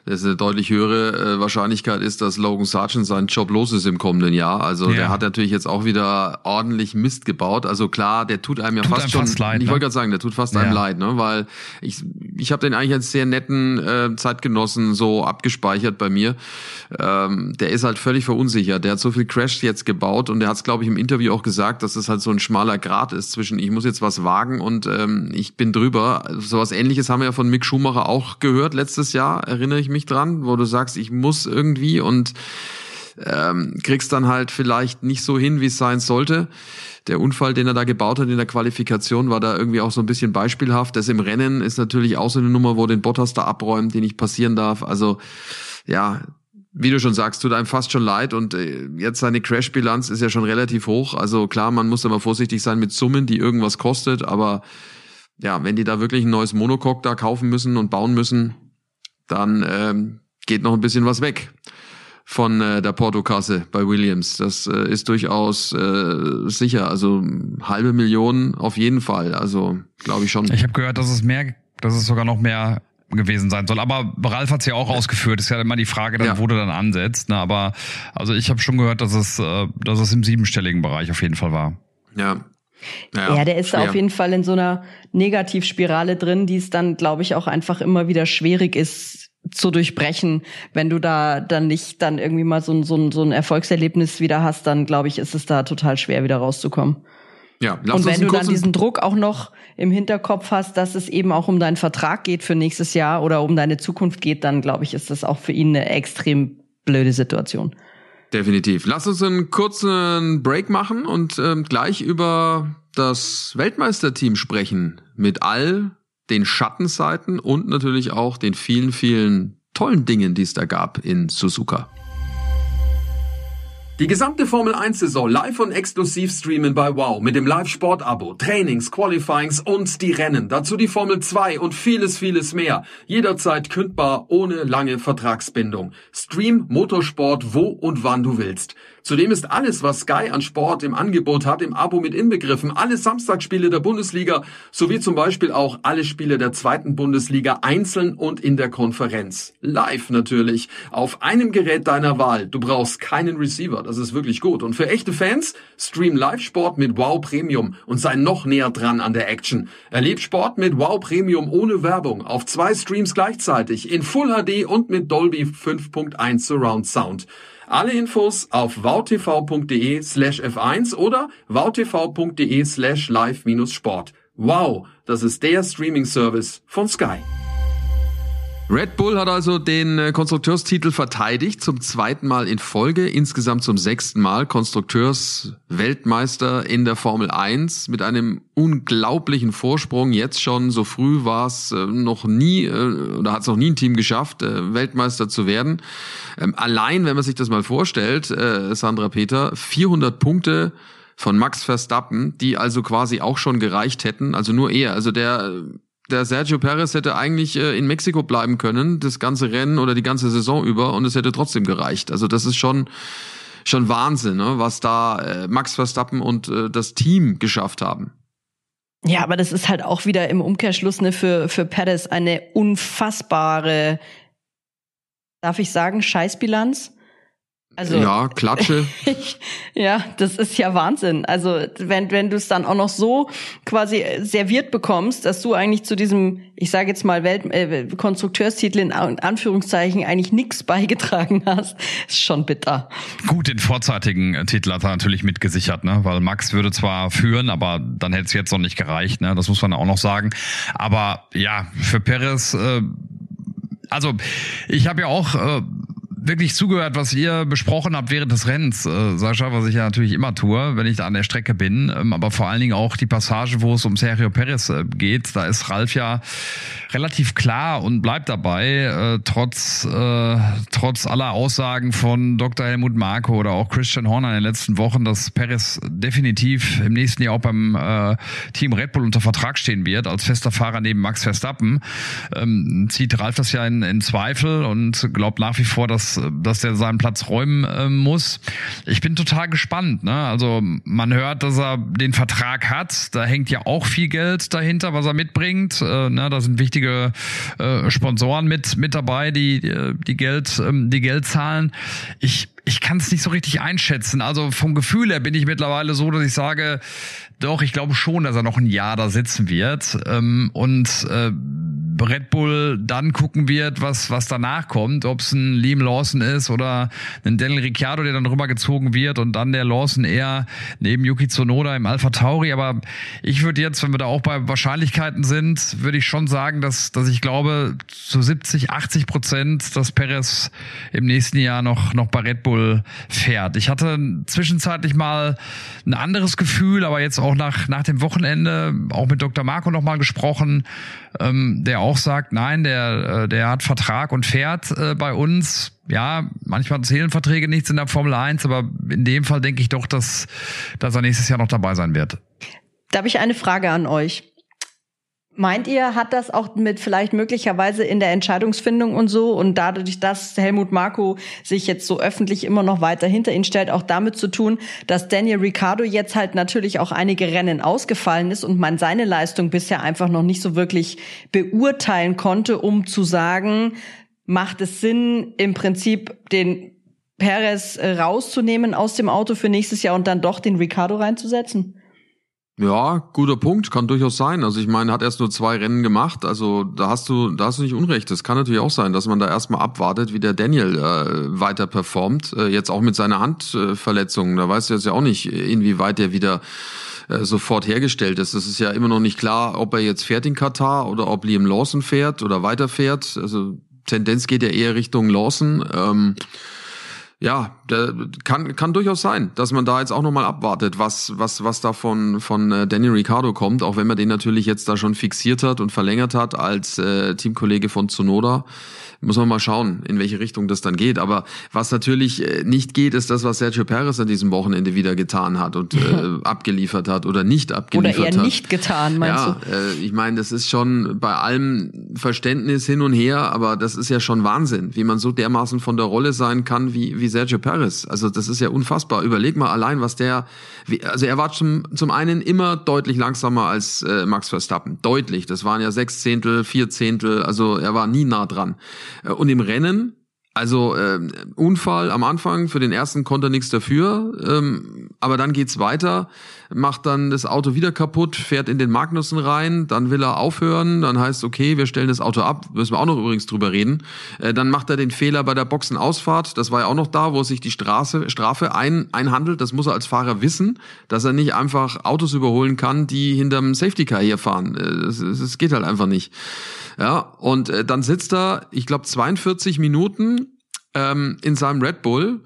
es eine deutlich höhere äh, Wahrscheinlichkeit ist, dass Logan Sargent seinen Job los ist im kommenden Jahr. Also ja. der hat natürlich jetzt auch wieder ordentlich Mist gebaut. Also klar, der tut einem ja tut fast einem schon. Fast leid, ich ne? wollte gerade sagen, der tut fast ja. einem leid, ne? Weil ich ich habe den eigentlich als sehr netten äh, Zeitgenossen so abgespeichert bei mir. Ähm, der ist halt völlig verunsichert. Der hat so viel Crash jetzt gebaut und der hat es, glaube ich, im Interview auch gesagt, dass es halt so ein schmaler Grat ist zwischen ich muss jetzt was wagen und ähm, ich bin drüber. So was ähnliches haben wir ja von Mick Schumacher auch gehört letztes Jahr, erinnere ich mich dran, wo du sagst, ich muss irgendwie und ähm, kriegst dann halt vielleicht nicht so hin, wie es sein sollte. Der Unfall, den er da gebaut hat in der Qualifikation, war da irgendwie auch so ein bisschen beispielhaft. Das im Rennen ist natürlich auch so eine Nummer, wo den Bottas da abräumt, die nicht passieren darf. Also ja, wie du schon sagst, tut einem fast schon leid und äh, jetzt seine Crash-Bilanz ist ja schon relativ hoch. Also klar, man muss immer vorsichtig sein mit Summen, die irgendwas kostet, aber ja, wenn die da wirklich ein neues Monocoque da kaufen müssen und bauen müssen, dann ähm, geht noch ein bisschen was weg von äh, der Portokasse bei Williams. Das äh, ist durchaus äh, sicher. Also halbe Million auf jeden Fall. Also glaube ich schon. Ich habe gehört, dass es mehr, dass es sogar noch mehr gewesen sein soll. Aber Ralf hat es ja auch ausgeführt. Ist ja immer die Frage, dann, ja. wo du dann ansetzt. Ne? Aber also ich habe schon gehört, dass es, äh, dass es im siebenstelligen Bereich auf jeden Fall war. Ja. Ja, ja der ist schwer. auf jeden Fall in so einer Negativspirale drin, die es dann, glaube ich, auch einfach immer wieder schwierig ist zu durchbrechen. Wenn du da dann nicht dann irgendwie mal so ein, so ein, so ein Erfolgserlebnis wieder hast, dann glaube ich, ist es da total schwer wieder rauszukommen. Ja, lass und wenn du dann diesen Druck auch noch im Hinterkopf hast, dass es eben auch um deinen Vertrag geht für nächstes Jahr oder um deine Zukunft geht, dann glaube ich, ist das auch für ihn eine extrem blöde Situation. Definitiv. Lass uns einen kurzen Break machen und ähm, gleich über das Weltmeisterteam sprechen. Mit all den Schattenseiten und natürlich auch den vielen, vielen tollen Dingen, die es da gab in Suzuka. Die gesamte Formel 1-Saison live und exklusiv streamen bei Wow mit dem Live-Sport-Abo, Trainings, Qualifyings und die Rennen. Dazu die Formel 2 und vieles, vieles mehr. Jederzeit kündbar, ohne lange Vertragsbindung. Stream Motorsport wo und wann du willst. Zudem ist alles, was Sky an Sport im Angebot hat, im Abo mit inbegriffen. Alle Samstagsspiele der Bundesliga sowie zum Beispiel auch alle Spiele der zweiten Bundesliga einzeln und in der Konferenz. Live natürlich. Auf einem Gerät deiner Wahl. Du brauchst keinen Receiver. Das ist wirklich gut. Und für echte Fans, stream Live-Sport mit Wow Premium und sei noch näher dran an der Action. Erleb Sport mit Wow Premium ohne Werbung auf zwei Streams gleichzeitig in Full HD und mit Dolby 5.1 Surround Sound. Alle Infos auf wowtv.de slash f1 oder wowtv.de slash live-sport. Wow, das ist der Streaming-Service von Sky. Red Bull hat also den äh, Konstrukteurstitel verteidigt, zum zweiten Mal in Folge, insgesamt zum sechsten Mal Konstrukteursweltmeister in der Formel 1 mit einem unglaublichen Vorsprung. Jetzt schon, so früh war es äh, noch nie, äh, oder hat es noch nie ein Team geschafft, Weltmeister zu werden. Ähm, allein, wenn man sich das mal vorstellt, Sandra Peter, 400 Punkte von Max Verstappen, die also quasi auch schon gereicht hätten, also nur er, also der der Sergio Perez hätte eigentlich äh, in Mexiko bleiben können, das ganze Rennen oder die ganze Saison über und es hätte trotzdem gereicht. Also das ist schon schon Wahnsinn, ne, was da äh, Max Verstappen und äh, das Team geschafft haben. Ja, aber das ist halt auch wieder im Umkehrschluss ne, für, für Perez eine unfassbare, darf ich sagen, Scheißbilanz. Also, ja, Klatsche. ja, das ist ja Wahnsinn. Also wenn, wenn du es dann auch noch so quasi serviert bekommst, dass du eigentlich zu diesem, ich sage jetzt mal Welt äh, Konstrukteurstitel in Anführungszeichen eigentlich nichts beigetragen hast, ist schon bitter. Gut, den vorzeitigen Titel hat er natürlich mitgesichert, ne? weil Max würde zwar führen, aber dann hätte es jetzt noch nicht gereicht. Ne? Das muss man auch noch sagen. Aber ja, für Perez äh, also ich habe ja auch äh, wirklich zugehört, was ihr besprochen habt während des Rennens, äh, Sascha, was ich ja natürlich immer tue, wenn ich da an der Strecke bin. Ähm, aber vor allen Dingen auch die Passage, wo es um Sergio Perez äh, geht. Da ist Ralf ja relativ klar und bleibt dabei, äh, trotz, äh, trotz aller Aussagen von Dr. Helmut Marko oder auch Christian Horner in den letzten Wochen, dass Perez definitiv im nächsten Jahr auch beim äh, Team Red Bull unter Vertrag stehen wird, als fester Fahrer neben Max Verstappen. Ähm, zieht Ralf das ja in, in Zweifel und glaubt nach wie vor, dass dass der seinen Platz räumen äh, muss. Ich bin total gespannt. Ne? Also man hört, dass er den Vertrag hat. Da hängt ja auch viel Geld dahinter, was er mitbringt. Äh, ne? Da sind wichtige äh, Sponsoren mit mit dabei, die die Geld ähm, die Geld zahlen. Ich ich kann es nicht so richtig einschätzen. Also vom Gefühl her bin ich mittlerweile so, dass ich sage, doch, ich glaube schon, dass er noch ein Jahr da sitzen wird ähm, und äh, Red Bull dann gucken wird, was was danach kommt, ob es ein Liam Lawson ist oder ein Daniel Ricciardo, der dann rübergezogen wird und dann der Lawson eher neben Yuki Tsunoda im Alpha Tauri. Aber ich würde jetzt, wenn wir da auch bei Wahrscheinlichkeiten sind, würde ich schon sagen, dass dass ich glaube zu 70, 80 Prozent, dass Perez im nächsten Jahr noch noch bei Red Bull Bull fährt. Ich hatte zwischenzeitlich mal ein anderes Gefühl, aber jetzt auch nach, nach dem Wochenende auch mit Dr. Marco nochmal gesprochen, ähm, der auch sagt, nein, der, äh, der hat Vertrag und fährt äh, bei uns. Ja, manchmal zählen Verträge nichts in der Formel 1, aber in dem Fall denke ich doch, dass, dass er nächstes Jahr noch dabei sein wird. Da habe ich eine Frage an euch. Meint ihr, hat das auch mit vielleicht möglicherweise in der Entscheidungsfindung und so und dadurch, dass Helmut Marko sich jetzt so öffentlich immer noch weiter hinter ihn stellt, auch damit zu tun, dass Daniel Ricciardo jetzt halt natürlich auch einige Rennen ausgefallen ist und man seine Leistung bisher einfach noch nicht so wirklich beurteilen konnte, um zu sagen, macht es Sinn, im Prinzip den Perez äh, rauszunehmen aus dem Auto für nächstes Jahr und dann doch den Ricciardo reinzusetzen? Ja, guter Punkt, kann durchaus sein. Also ich meine, hat erst nur zwei Rennen gemacht, also da hast du, da hast du nicht Unrecht. Das kann natürlich auch sein, dass man da erstmal abwartet, wie der Daniel äh, weiter performt. Äh, jetzt auch mit seiner Handverletzung. Da weißt du jetzt ja auch nicht, inwieweit der wieder äh, sofort hergestellt ist. Das ist ja immer noch nicht klar, ob er jetzt fährt in Katar oder ob Liam Lawson fährt oder weiterfährt. Also Tendenz geht ja eher Richtung Lawson. Ähm, ja, kann, kann durchaus sein, dass man da jetzt auch nochmal abwartet, was, was, was da von, von äh, Danny Ricciardo kommt, auch wenn man den natürlich jetzt da schon fixiert hat und verlängert hat als äh, Teamkollege von Tsunoda muss man mal schauen, in welche Richtung das dann geht. Aber was natürlich äh, nicht geht, ist das, was Sergio Perez an diesem Wochenende wieder getan hat und äh, abgeliefert hat oder nicht abgeliefert hat. Oder eher hat. nicht getan, meinst ja, du? Äh, ich meine, das ist schon bei allem Verständnis hin und her, aber das ist ja schon Wahnsinn, wie man so dermaßen von der Rolle sein kann wie, wie Sergio Perez. Also das ist ja unfassbar. Überleg mal allein, was der, wie, also er war zum, zum einen immer deutlich langsamer als äh, Max Verstappen. Deutlich. Das waren ja sechs Zehntel, vier Zehntel, also er war nie nah dran. Äh, und im Rennen, also äh, Unfall am Anfang, für den ersten konnte er nichts dafür, ähm, aber dann geht's weiter macht dann das Auto wieder kaputt, fährt in den Magnussen rein, dann will er aufhören, dann heißt okay, wir stellen das Auto ab, müssen wir auch noch übrigens drüber reden. Äh, dann macht er den Fehler bei der Boxenausfahrt, das war ja auch noch da, wo sich die Straße, Strafe ein, einhandelt, das muss er als Fahrer wissen, dass er nicht einfach Autos überholen kann, die hinterm Safety Car hier fahren. Äh, das geht halt einfach nicht. Ja, und äh, dann sitzt er, ich glaube 42 Minuten ähm, in seinem Red Bull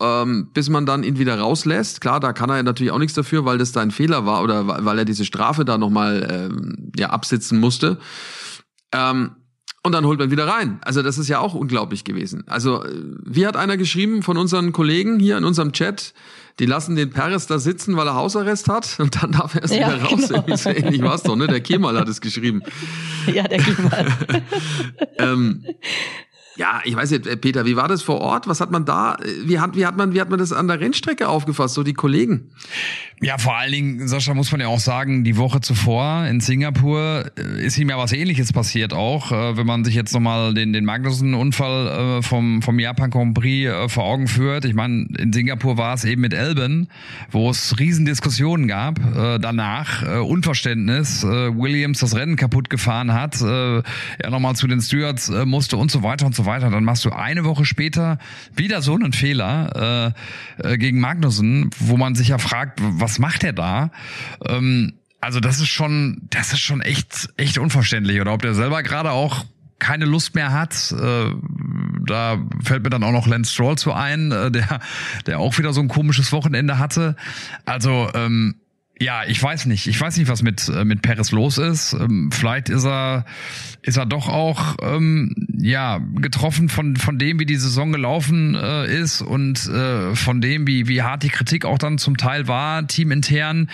ähm, bis man dann ihn wieder rauslässt. Klar, da kann er natürlich auch nichts dafür, weil das da ein Fehler war oder weil er diese Strafe da nochmal ähm, ja, absitzen musste. Ähm, und dann holt man wieder rein. Also das ist ja auch unglaublich gewesen. Also äh, wie hat einer geschrieben von unseren Kollegen hier in unserem Chat, die lassen den Paris da sitzen, weil er Hausarrest hat und dann darf er erst ja, wieder raus. Genau. So ähnlich war es doch, ne? Der Kemal hat es geschrieben. Ja, der Kemal. ähm, ja, ich weiß nicht, äh, Peter, wie war das vor Ort? Was hat man da, äh, wie hat, wie hat man, wie hat man das an der Rennstrecke aufgefasst, so die Kollegen? Ja, vor allen Dingen, Sascha, muss man ja auch sagen, die Woche zuvor in Singapur äh, ist ihm ja was ähnliches passiert auch. Wenn man sich jetzt nochmal den, den Magnussen-Unfall vom, vom Japan Grand Prix vor Augen führt. Ich meine, in Singapur war es eben mit Elben, wo es Riesendiskussionen gab. Danach Unverständnis, Williams das Rennen kaputt gefahren hat, er nochmal zu den Stewards musste und so weiter und so weiter. Dann machst du eine Woche später wieder so einen Fehler äh, äh, gegen Magnussen, wo man sich ja fragt, was macht er da? Ähm, also das ist schon, das ist schon echt, echt unverständlich. Oder ob der selber gerade auch keine Lust mehr hat. Äh, da fällt mir dann auch noch Lance Stroll zu ein, äh, der, der auch wieder so ein komisches Wochenende hatte. Also ähm, ja, ich weiß nicht. Ich weiß nicht, was mit äh, mit Perez los ist. Ähm, vielleicht ist er ist er doch auch ähm, ja getroffen von von dem, wie die Saison gelaufen äh, ist und äh, von dem, wie wie hart die Kritik auch dann zum Teil war, teamintern.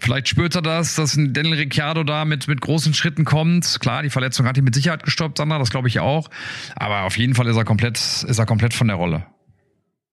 Vielleicht spürt er das, dass ein Daniel Ricciardo da mit mit großen Schritten kommt. Klar, die Verletzung hat ihn mit Sicherheit gestoppt, Sandra, das glaube ich auch. Aber auf jeden Fall ist er komplett ist er komplett von der Rolle.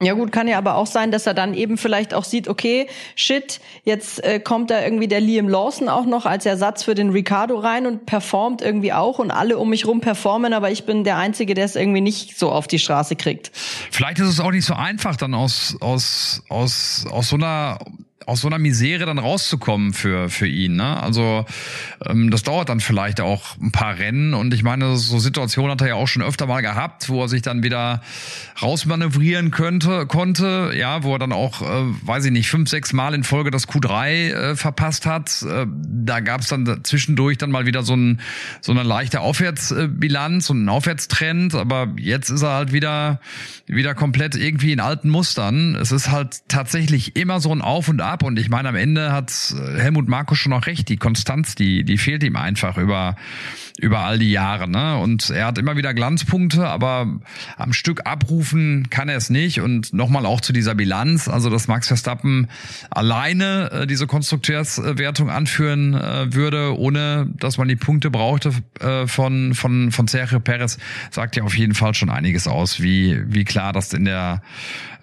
Ja gut, kann ja aber auch sein, dass er dann eben vielleicht auch sieht, okay, shit, jetzt äh, kommt da irgendwie der Liam Lawson auch noch als Ersatz für den Ricardo rein und performt irgendwie auch und alle um mich rum performen, aber ich bin der Einzige, der es irgendwie nicht so auf die Straße kriegt. Vielleicht ist es auch nicht so einfach, dann aus, aus, aus, aus so einer aus so einer Misere dann rauszukommen für, für ihn. Ne? Also ähm, das dauert dann vielleicht auch ein paar Rennen und ich meine, so Situationen hat er ja auch schon öfter mal gehabt, wo er sich dann wieder rausmanövrieren könnte, konnte, ja, wo er dann auch, äh, weiß ich nicht, fünf, sechs Mal in Folge das Q3 äh, verpasst hat. Äh, da gab es dann zwischendurch dann mal wieder so, ein, so eine leichte Aufwärtsbilanz und einen Aufwärtstrend, aber jetzt ist er halt wieder, wieder komplett irgendwie in alten Mustern. Es ist halt tatsächlich immer so ein Auf und Ab und ich meine, am Ende hat Helmut Markus schon auch recht, die Konstanz, die, die fehlt ihm einfach über, über all die Jahre. Ne? Und er hat immer wieder Glanzpunkte, aber am Stück abrufen kann er es nicht. Und nochmal auch zu dieser Bilanz, also dass Max Verstappen alleine äh, diese Konstrukteurswertung anführen äh, würde, ohne dass man die Punkte brauchte äh, von, von, von Sergio Perez, sagt ja auf jeden Fall schon einiges aus, wie, wie klar das in der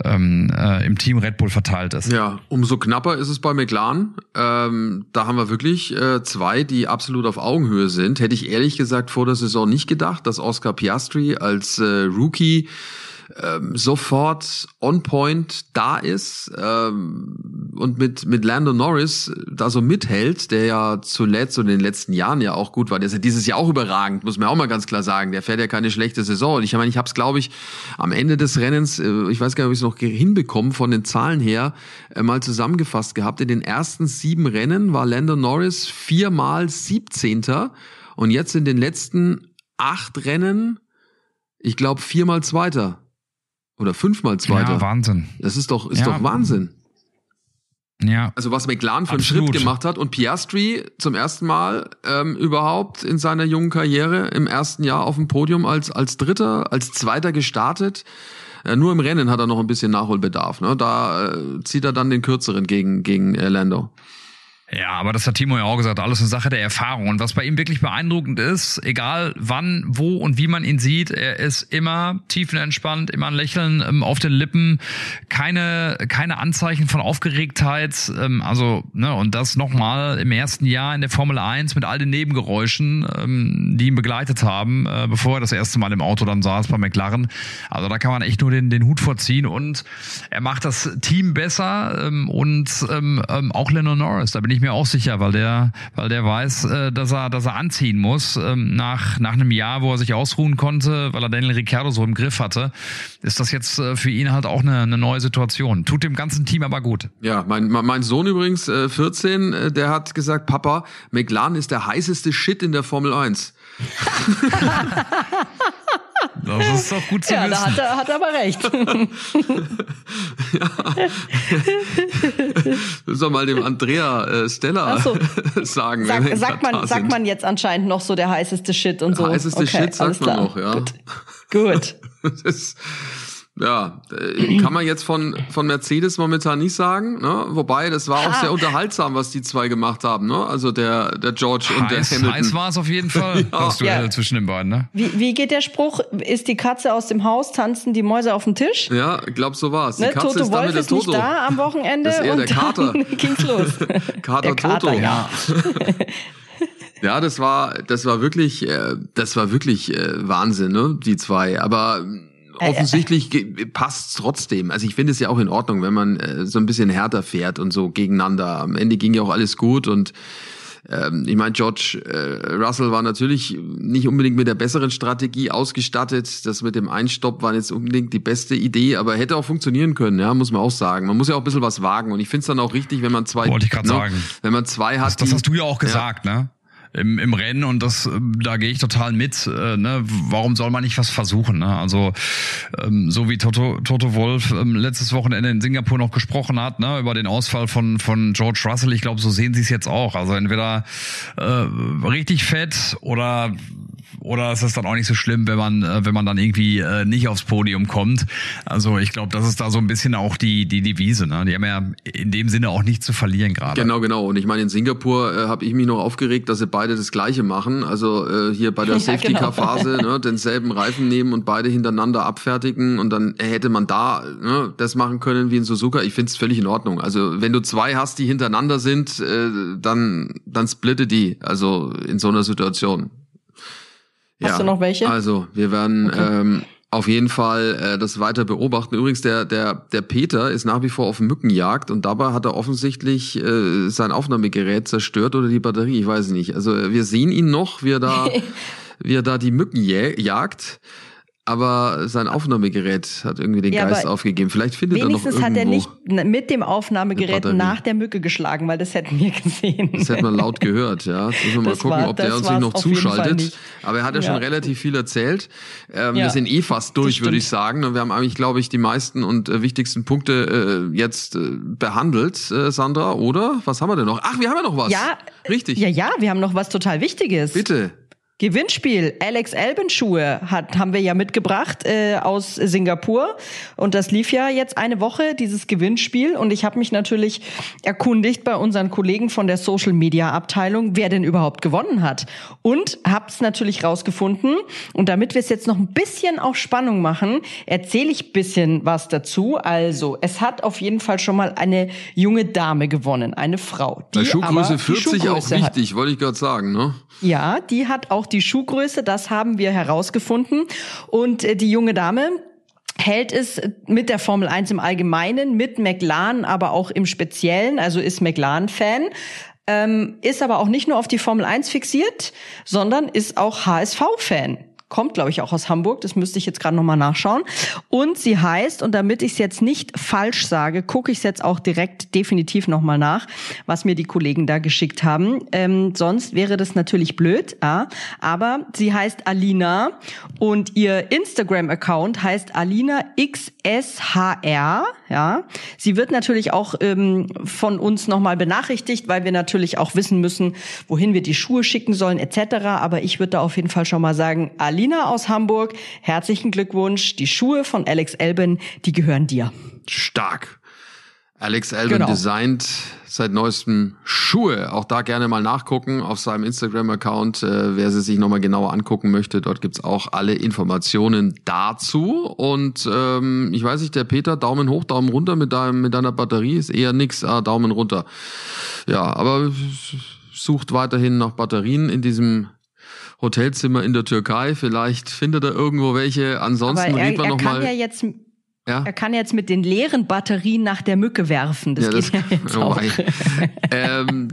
ähm, äh, im Team Red Bull verteilt ist. Ja, umso knapper ist es bei McLaren. Ähm, da haben wir wirklich äh, zwei, die absolut auf Augenhöhe sind. Hätte ich ehrlich gesagt vor der Saison nicht gedacht, dass Oscar Piastri als äh, Rookie ähm, sofort on point da ist ähm, und mit mit Lando Norris da so mithält, der ja zuletzt und in den letzten Jahren ja auch gut war. Der ist ja dieses Jahr auch überragend, muss man auch mal ganz klar sagen. Der fährt ja keine schlechte Saison. Und ich meine, ich habe es, glaube ich, am Ende des Rennens, äh, ich weiß gar nicht, ob ich es noch hinbekommen von den Zahlen her, äh, mal zusammengefasst gehabt. In den ersten sieben Rennen war Lando Norris viermal 17. Und jetzt in den letzten acht Rennen, ich glaube, viermal Zweiter. Oder fünfmal Zweiter. Ja, Wahnsinn. Das ist doch, ist ja. doch Wahnsinn. Ja. Also was McLaren für einen Schritt gemacht hat und Piastri zum ersten Mal ähm, überhaupt in seiner jungen Karriere im ersten Jahr auf dem Podium als, als Dritter, als Zweiter gestartet. Äh, nur im Rennen hat er noch ein bisschen Nachholbedarf. Ne? Da äh, zieht er dann den kürzeren gegen, gegen äh, Lando. Ja, aber das hat Timo ja auch gesagt, alles eine Sache der Erfahrung. Und was bei ihm wirklich beeindruckend ist, egal wann, wo und wie man ihn sieht, er ist immer tiefenentspannt, immer ein Lächeln ähm, auf den Lippen, keine, keine Anzeichen von Aufgeregtheit. Ähm, also, ne, und das nochmal im ersten Jahr in der Formel 1 mit all den Nebengeräuschen, ähm, die ihn begleitet haben, äh, bevor er das erste Mal im Auto dann saß bei McLaren. Also da kann man echt nur den, den Hut vorziehen und er macht das Team besser und auch Lennon Norris, da bin ich ich mir auch sicher, weil der, weil der weiß, äh, dass er, dass er anziehen muss. Ähm, nach, nach einem Jahr, wo er sich ausruhen konnte, weil er Daniel Ricciardo so im Griff hatte, ist das jetzt äh, für ihn halt auch eine, eine neue Situation. Tut dem ganzen Team aber gut. Ja, mein, mein Sohn übrigens, äh, 14, äh, der hat gesagt, Papa, McLaren ist der heißeste Shit in der Formel 1. Das ist doch gut zu ja, wissen. Ja, da hat er, hat er aber recht. ja. Soll mal dem Andrea äh, Stella so. sagen. Sag, sagt, man, sagt man jetzt anscheinend noch so der heißeste Shit und so. Heißeste okay, Shit sagt man noch, ja. Gut. Gut. das, ja, äh, kann man jetzt von, von Mercedes momentan nicht sagen, ne? Wobei, das war auch sehr unterhaltsam, was die zwei gemacht haben, ne? Also der, der George heiß, und der Hamilton. Heiß war es auf jeden Fall, ja. das Duell ja. zwischen den beiden, ne? Wie, wie geht der Spruch? Ist die Katze aus dem Haus, tanzen die Mäuse auf dem Tisch? Ja, ich glaub, so war's. Die ne? Katze Toto ist Wolf ist Toto. nicht da am Wochenende. Das ist eher der Kater. ging's los. Kater, der Kater Toto. Ja. Ja, das war, das war wirklich, äh, das war wirklich äh, Wahnsinn, ne? Die zwei. Aber äh, offensichtlich passt's trotzdem. Also ich finde es ja auch in Ordnung, wenn man äh, so ein bisschen härter fährt und so gegeneinander. Am Ende ging ja auch alles gut und ähm, ich meine, George äh, Russell war natürlich nicht unbedingt mit der besseren Strategie ausgestattet. Das mit dem Einstopp war jetzt unbedingt die beste Idee, aber hätte auch funktionieren können, ja, muss man auch sagen. Man muss ja auch ein bisschen was wagen und ich finde es dann auch richtig, wenn man zwei, Wollte ich gerade ne, sagen. wenn man zwei hat. Das, das hast du ja auch gesagt, ja. ne? Im, im Rennen und das da gehe ich total mit. Äh, ne? Warum soll man nicht was versuchen? Ne? Also ähm, so wie Toto, Toto Wolf ähm, letztes Wochenende in Singapur noch gesprochen hat ne? über den Ausfall von von George Russell. Ich glaube, so sehen sie es jetzt auch. Also entweder äh, richtig fett oder oder ist es dann auch nicht so schlimm, wenn man, äh, wenn man dann irgendwie äh, nicht aufs Podium kommt? Also ich glaube, das ist da so ein bisschen auch die, die Devise. Ne? Die haben ja in dem Sinne auch nichts zu verlieren gerade. Genau, genau. Und ich meine, in Singapur äh, habe ich mich noch aufgeregt, dass sie beide das Gleiche machen. Also äh, hier bei der ja, Safety-Car-Phase genau. ne, denselben Reifen nehmen und beide hintereinander abfertigen. Und dann hätte man da ne, das machen können wie in Suzuka. Ich finde es völlig in Ordnung. Also wenn du zwei hast, die hintereinander sind, äh, dann, dann splitte die. Also in so einer Situation. Hast ja, du noch welche? Also, wir werden okay. ähm, auf jeden Fall äh, das weiter beobachten. Übrigens, der, der, der Peter ist nach wie vor auf Mückenjagd und dabei hat er offensichtlich äh, sein Aufnahmegerät zerstört oder die Batterie, ich weiß nicht. Also wir sehen ihn noch, wie er da, wie er da die Mücken jagt aber sein Aufnahmegerät hat irgendwie den ja, Geist aufgegeben. Vielleicht findet er noch irgendwo... hat er nicht mit dem Aufnahmegerät nach der Mücke geschlagen, weil das hätten wir gesehen. Das hätten wir laut gehört, ja. Jetzt müssen wir mal gucken, war, ob der uns nicht noch zuschaltet. Aber er hat ja, ja, schon relativ viel erzählt. Ähm, ja, wir sind eh fast durch, würde ich sagen. Und wir haben eigentlich, glaube ich, die meisten und äh, wichtigsten Punkte äh, jetzt äh, behandelt, äh, Sandra, oder? Was haben wir denn noch? Ach, wir haben ja noch was. Ja. Richtig. Ja, ja, wir haben noch was total Wichtiges. Bitte. Gewinnspiel. Alex Alban Schuhe hat, haben wir ja mitgebracht äh, aus Singapur. Und das lief ja jetzt eine Woche, dieses Gewinnspiel. Und ich habe mich natürlich erkundigt bei unseren Kollegen von der Social Media Abteilung, wer denn überhaupt gewonnen hat. Und habe es natürlich rausgefunden. Und damit wir es jetzt noch ein bisschen auf Spannung machen, erzähle ich bisschen was dazu. Also, es hat auf jeden Fall schon mal eine junge Dame gewonnen, eine Frau. Die Bei Schuhgröße 40 Schuhgröße auch wichtig, wollte ich gerade sagen, ne? Ja, die hat auch die Schuhgröße, das haben wir herausgefunden. Und äh, die junge Dame, hält es mit der Formel 1 im Allgemeinen, mit McLaren, aber auch im Speziellen, also ist McLaren-Fan, ähm, ist aber auch nicht nur auf die Formel 1 fixiert, sondern ist auch HSV-Fan kommt, glaube ich, auch aus Hamburg. Das müsste ich jetzt gerade nochmal nachschauen. Und sie heißt, und damit ich es jetzt nicht falsch sage, gucke ich es jetzt auch direkt definitiv nochmal nach, was mir die Kollegen da geschickt haben. Ähm, sonst wäre das natürlich blöd, ja. aber sie heißt Alina und ihr Instagram-Account heißt Alina XSHR. Ja, sie wird natürlich auch ähm, von uns nochmal benachrichtigt, weil wir natürlich auch wissen müssen, wohin wir die Schuhe schicken sollen etc. Aber ich würde da auf jeden Fall schon mal sagen, Alina aus Hamburg, herzlichen Glückwunsch. Die Schuhe von Alex Elben, die gehören dir. Stark. Alex Elben genau. designt seit neuestem Schuhe. Auch da gerne mal nachgucken auf seinem Instagram-Account, äh, wer sie sich nochmal genauer angucken möchte. Dort gibt's auch alle Informationen dazu. Und ähm, ich weiß nicht, der Peter, Daumen hoch, Daumen runter mit, deinem, mit deiner Batterie ist eher nix, ah, Daumen runter. Ja, aber sucht weiterhin nach Batterien in diesem Hotelzimmer in der Türkei. Vielleicht findet er irgendwo welche. Ansonsten Aber er, reden wir noch kann mal. Ja jetzt ja? Er kann jetzt mit den leeren Batterien nach der Mücke werfen. Das, ja, das geht ja jetzt oh, auch. ähm,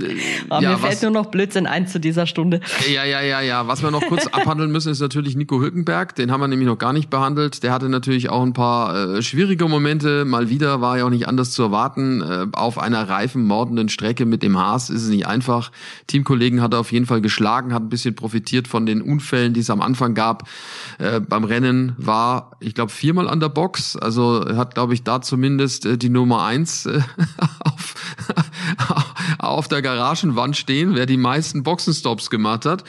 Aber ja, mir fällt was, nur noch Blödsinn ein zu dieser Stunde. Ja, ja, ja, ja. Was wir noch kurz abhandeln müssen, ist natürlich Nico Hülkenberg. Den haben wir nämlich noch gar nicht behandelt. Der hatte natürlich auch ein paar äh, schwierige Momente. Mal wieder war ja auch nicht anders zu erwarten. Äh, auf einer reifen, mordenden Strecke mit dem Haas ist es nicht einfach. Teamkollegen hat er auf jeden Fall geschlagen, hat ein bisschen profitiert von den Unfällen, die es am Anfang gab. Äh, beim Rennen war, ich glaube, viermal an der Box. Also also hat, glaube ich, da zumindest äh, die Nummer eins äh, auf, auf der Garagenwand stehen, wer die meisten Boxenstops gemacht hat.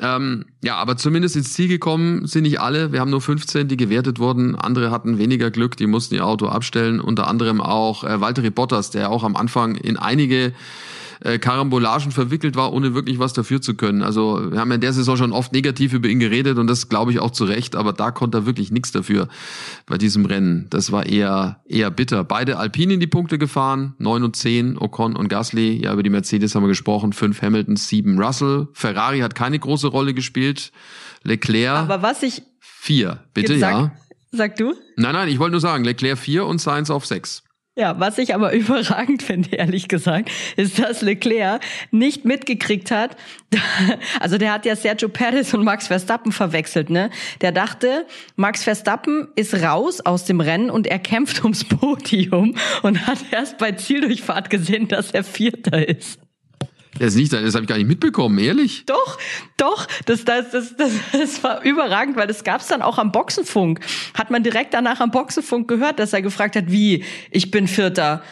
Ähm, ja, aber zumindest ins Ziel gekommen sind nicht alle. Wir haben nur 15, die gewertet wurden. Andere hatten weniger Glück, die mussten ihr Auto abstellen. Unter anderem auch äh, Walter Bottas, der auch am Anfang in einige äh, Karambolagen verwickelt war, ohne wirklich was dafür zu können. Also wir haben ja in der Saison schon oft negativ über ihn geredet und das glaube ich auch zu Recht, aber da konnte er wirklich nichts dafür bei diesem Rennen. Das war eher, eher bitter. Beide Alpine in die Punkte gefahren, neun und zehn, Ocon und Gasly. Ja, über die Mercedes haben wir gesprochen, fünf Hamilton, sieben Russell. Ferrari hat keine große Rolle gespielt. Leclerc. Aber was ich. Vier, bitte, sag, ja. Sag du? Nein, nein, ich wollte nur sagen, Leclerc vier und Sainz auf sechs. Ja, was ich aber überragend finde, ehrlich gesagt, ist, dass Leclerc nicht mitgekriegt hat. Also der hat ja Sergio Perez und Max Verstappen verwechselt, ne? Der dachte, Max Verstappen ist raus aus dem Rennen und er kämpft ums Podium und hat erst bei Zieldurchfahrt gesehen, dass er Vierter ist. Er ist nicht da, das habe ich gar nicht mitbekommen, ehrlich? Doch, doch, das, das, das, das, das war überragend, weil das gab's dann auch am Boxenfunk. Hat man direkt danach am Boxenfunk gehört, dass er gefragt hat, wie, ich bin Vierter.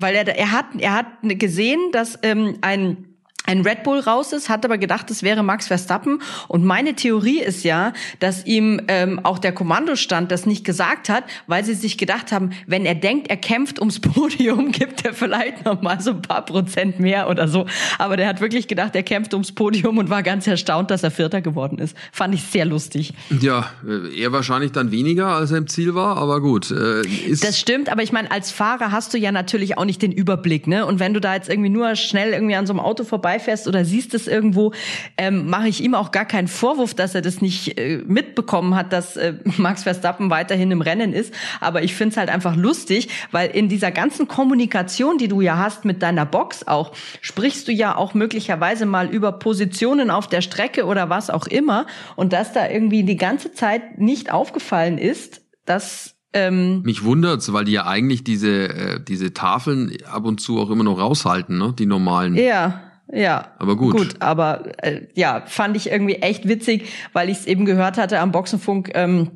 Weil er, er hat, er hat gesehen, dass ähm, ein ein Red Bull raus ist, hat aber gedacht, es wäre Max Verstappen. Und meine Theorie ist ja, dass ihm ähm, auch der Kommandostand das nicht gesagt hat, weil sie sich gedacht haben, wenn er denkt, er kämpft ums Podium, gibt er vielleicht noch mal so ein paar Prozent mehr oder so. Aber der hat wirklich gedacht, er kämpft ums Podium und war ganz erstaunt, dass er Vierter geworden ist. Fand ich sehr lustig. Ja, äh, er wahrscheinlich dann weniger, als er im Ziel war, aber gut. Äh, das stimmt, aber ich meine, als Fahrer hast du ja natürlich auch nicht den Überblick, ne? Und wenn du da jetzt irgendwie nur schnell irgendwie an so einem Auto vorbei vorbeifährst oder siehst es irgendwo, ähm, mache ich ihm auch gar keinen Vorwurf, dass er das nicht äh, mitbekommen hat, dass äh, Max Verstappen weiterhin im Rennen ist. Aber ich finde es halt einfach lustig, weil in dieser ganzen Kommunikation, die du ja hast mit deiner Box auch, sprichst du ja auch möglicherweise mal über Positionen auf der Strecke oder was auch immer. Und dass da irgendwie die ganze Zeit nicht aufgefallen ist, dass ähm, Mich wundert's, weil die ja eigentlich diese, äh, diese Tafeln ab und zu auch immer noch raushalten, ne? Die normalen. Ja. Ja, aber gut. Gut, aber äh, ja, fand ich irgendwie echt witzig, weil ich es eben gehört hatte am Boxenfunk ähm,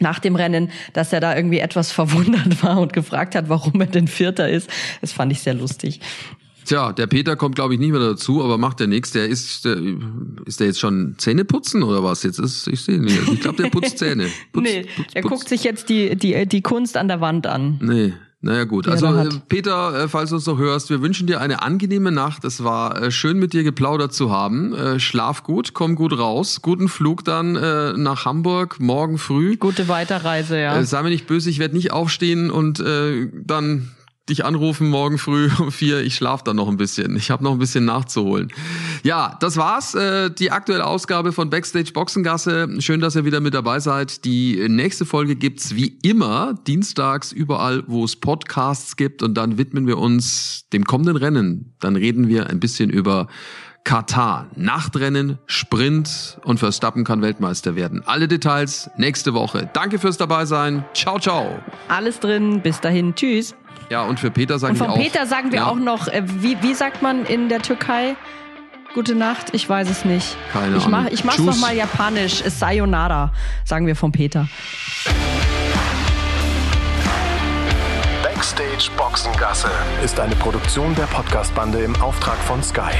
nach dem Rennen, dass er da irgendwie etwas verwundert war und gefragt hat, warum er denn Vierter ist. Das fand ich sehr lustig. Tja, der Peter kommt, glaube ich, nicht mehr dazu, aber macht ja nichts. Der ist, der, ist der jetzt schon Zähne putzen oder was? Jetzt ist, ich sehe nicht. Ich glaube, der putzt Zähne. Putz, nee, putz, er guckt sich jetzt die, die, die Kunst an der Wand an. Nee. Naja gut, also äh, Peter, äh, falls du uns noch hörst, wir wünschen dir eine angenehme Nacht. Es war äh, schön mit dir geplaudert zu haben. Schlaf gut, komm gut raus. Guten Flug dann nach Hamburg morgen früh. Gute Weiterreise, ja. Sei mir nicht böse, ich werde nicht aufstehen und dann dich anrufen morgen früh um vier. Ich schlafe dann noch ein bisschen. Ich habe noch ein bisschen nachzuholen. Ja, das war's. Äh, die aktuelle Ausgabe von Backstage Boxengasse. Schön, dass ihr wieder mit dabei seid. Die nächste Folge gibt's wie immer dienstags überall, wo es Podcasts gibt. Und dann widmen wir uns dem kommenden Rennen. Dann reden wir ein bisschen über Katar. Nachtrennen, Sprint und Verstappen kann Weltmeister werden. Alle Details nächste Woche. Danke fürs dabei sein. Ciao, ciao. Alles drin. Bis dahin. Tschüss. Ja, und für Peter sagen wir auch. Und von Peter sagen wir ja. auch noch, äh, wie, wie sagt man in der Türkei? Gute Nacht, ich weiß es nicht. Keine ich mach, Ich mach's Tschüss. noch mal japanisch. Sayonara, sagen wir von Peter. Backstage Boxengasse ist eine Produktion der Podcastbande im Auftrag von Sky.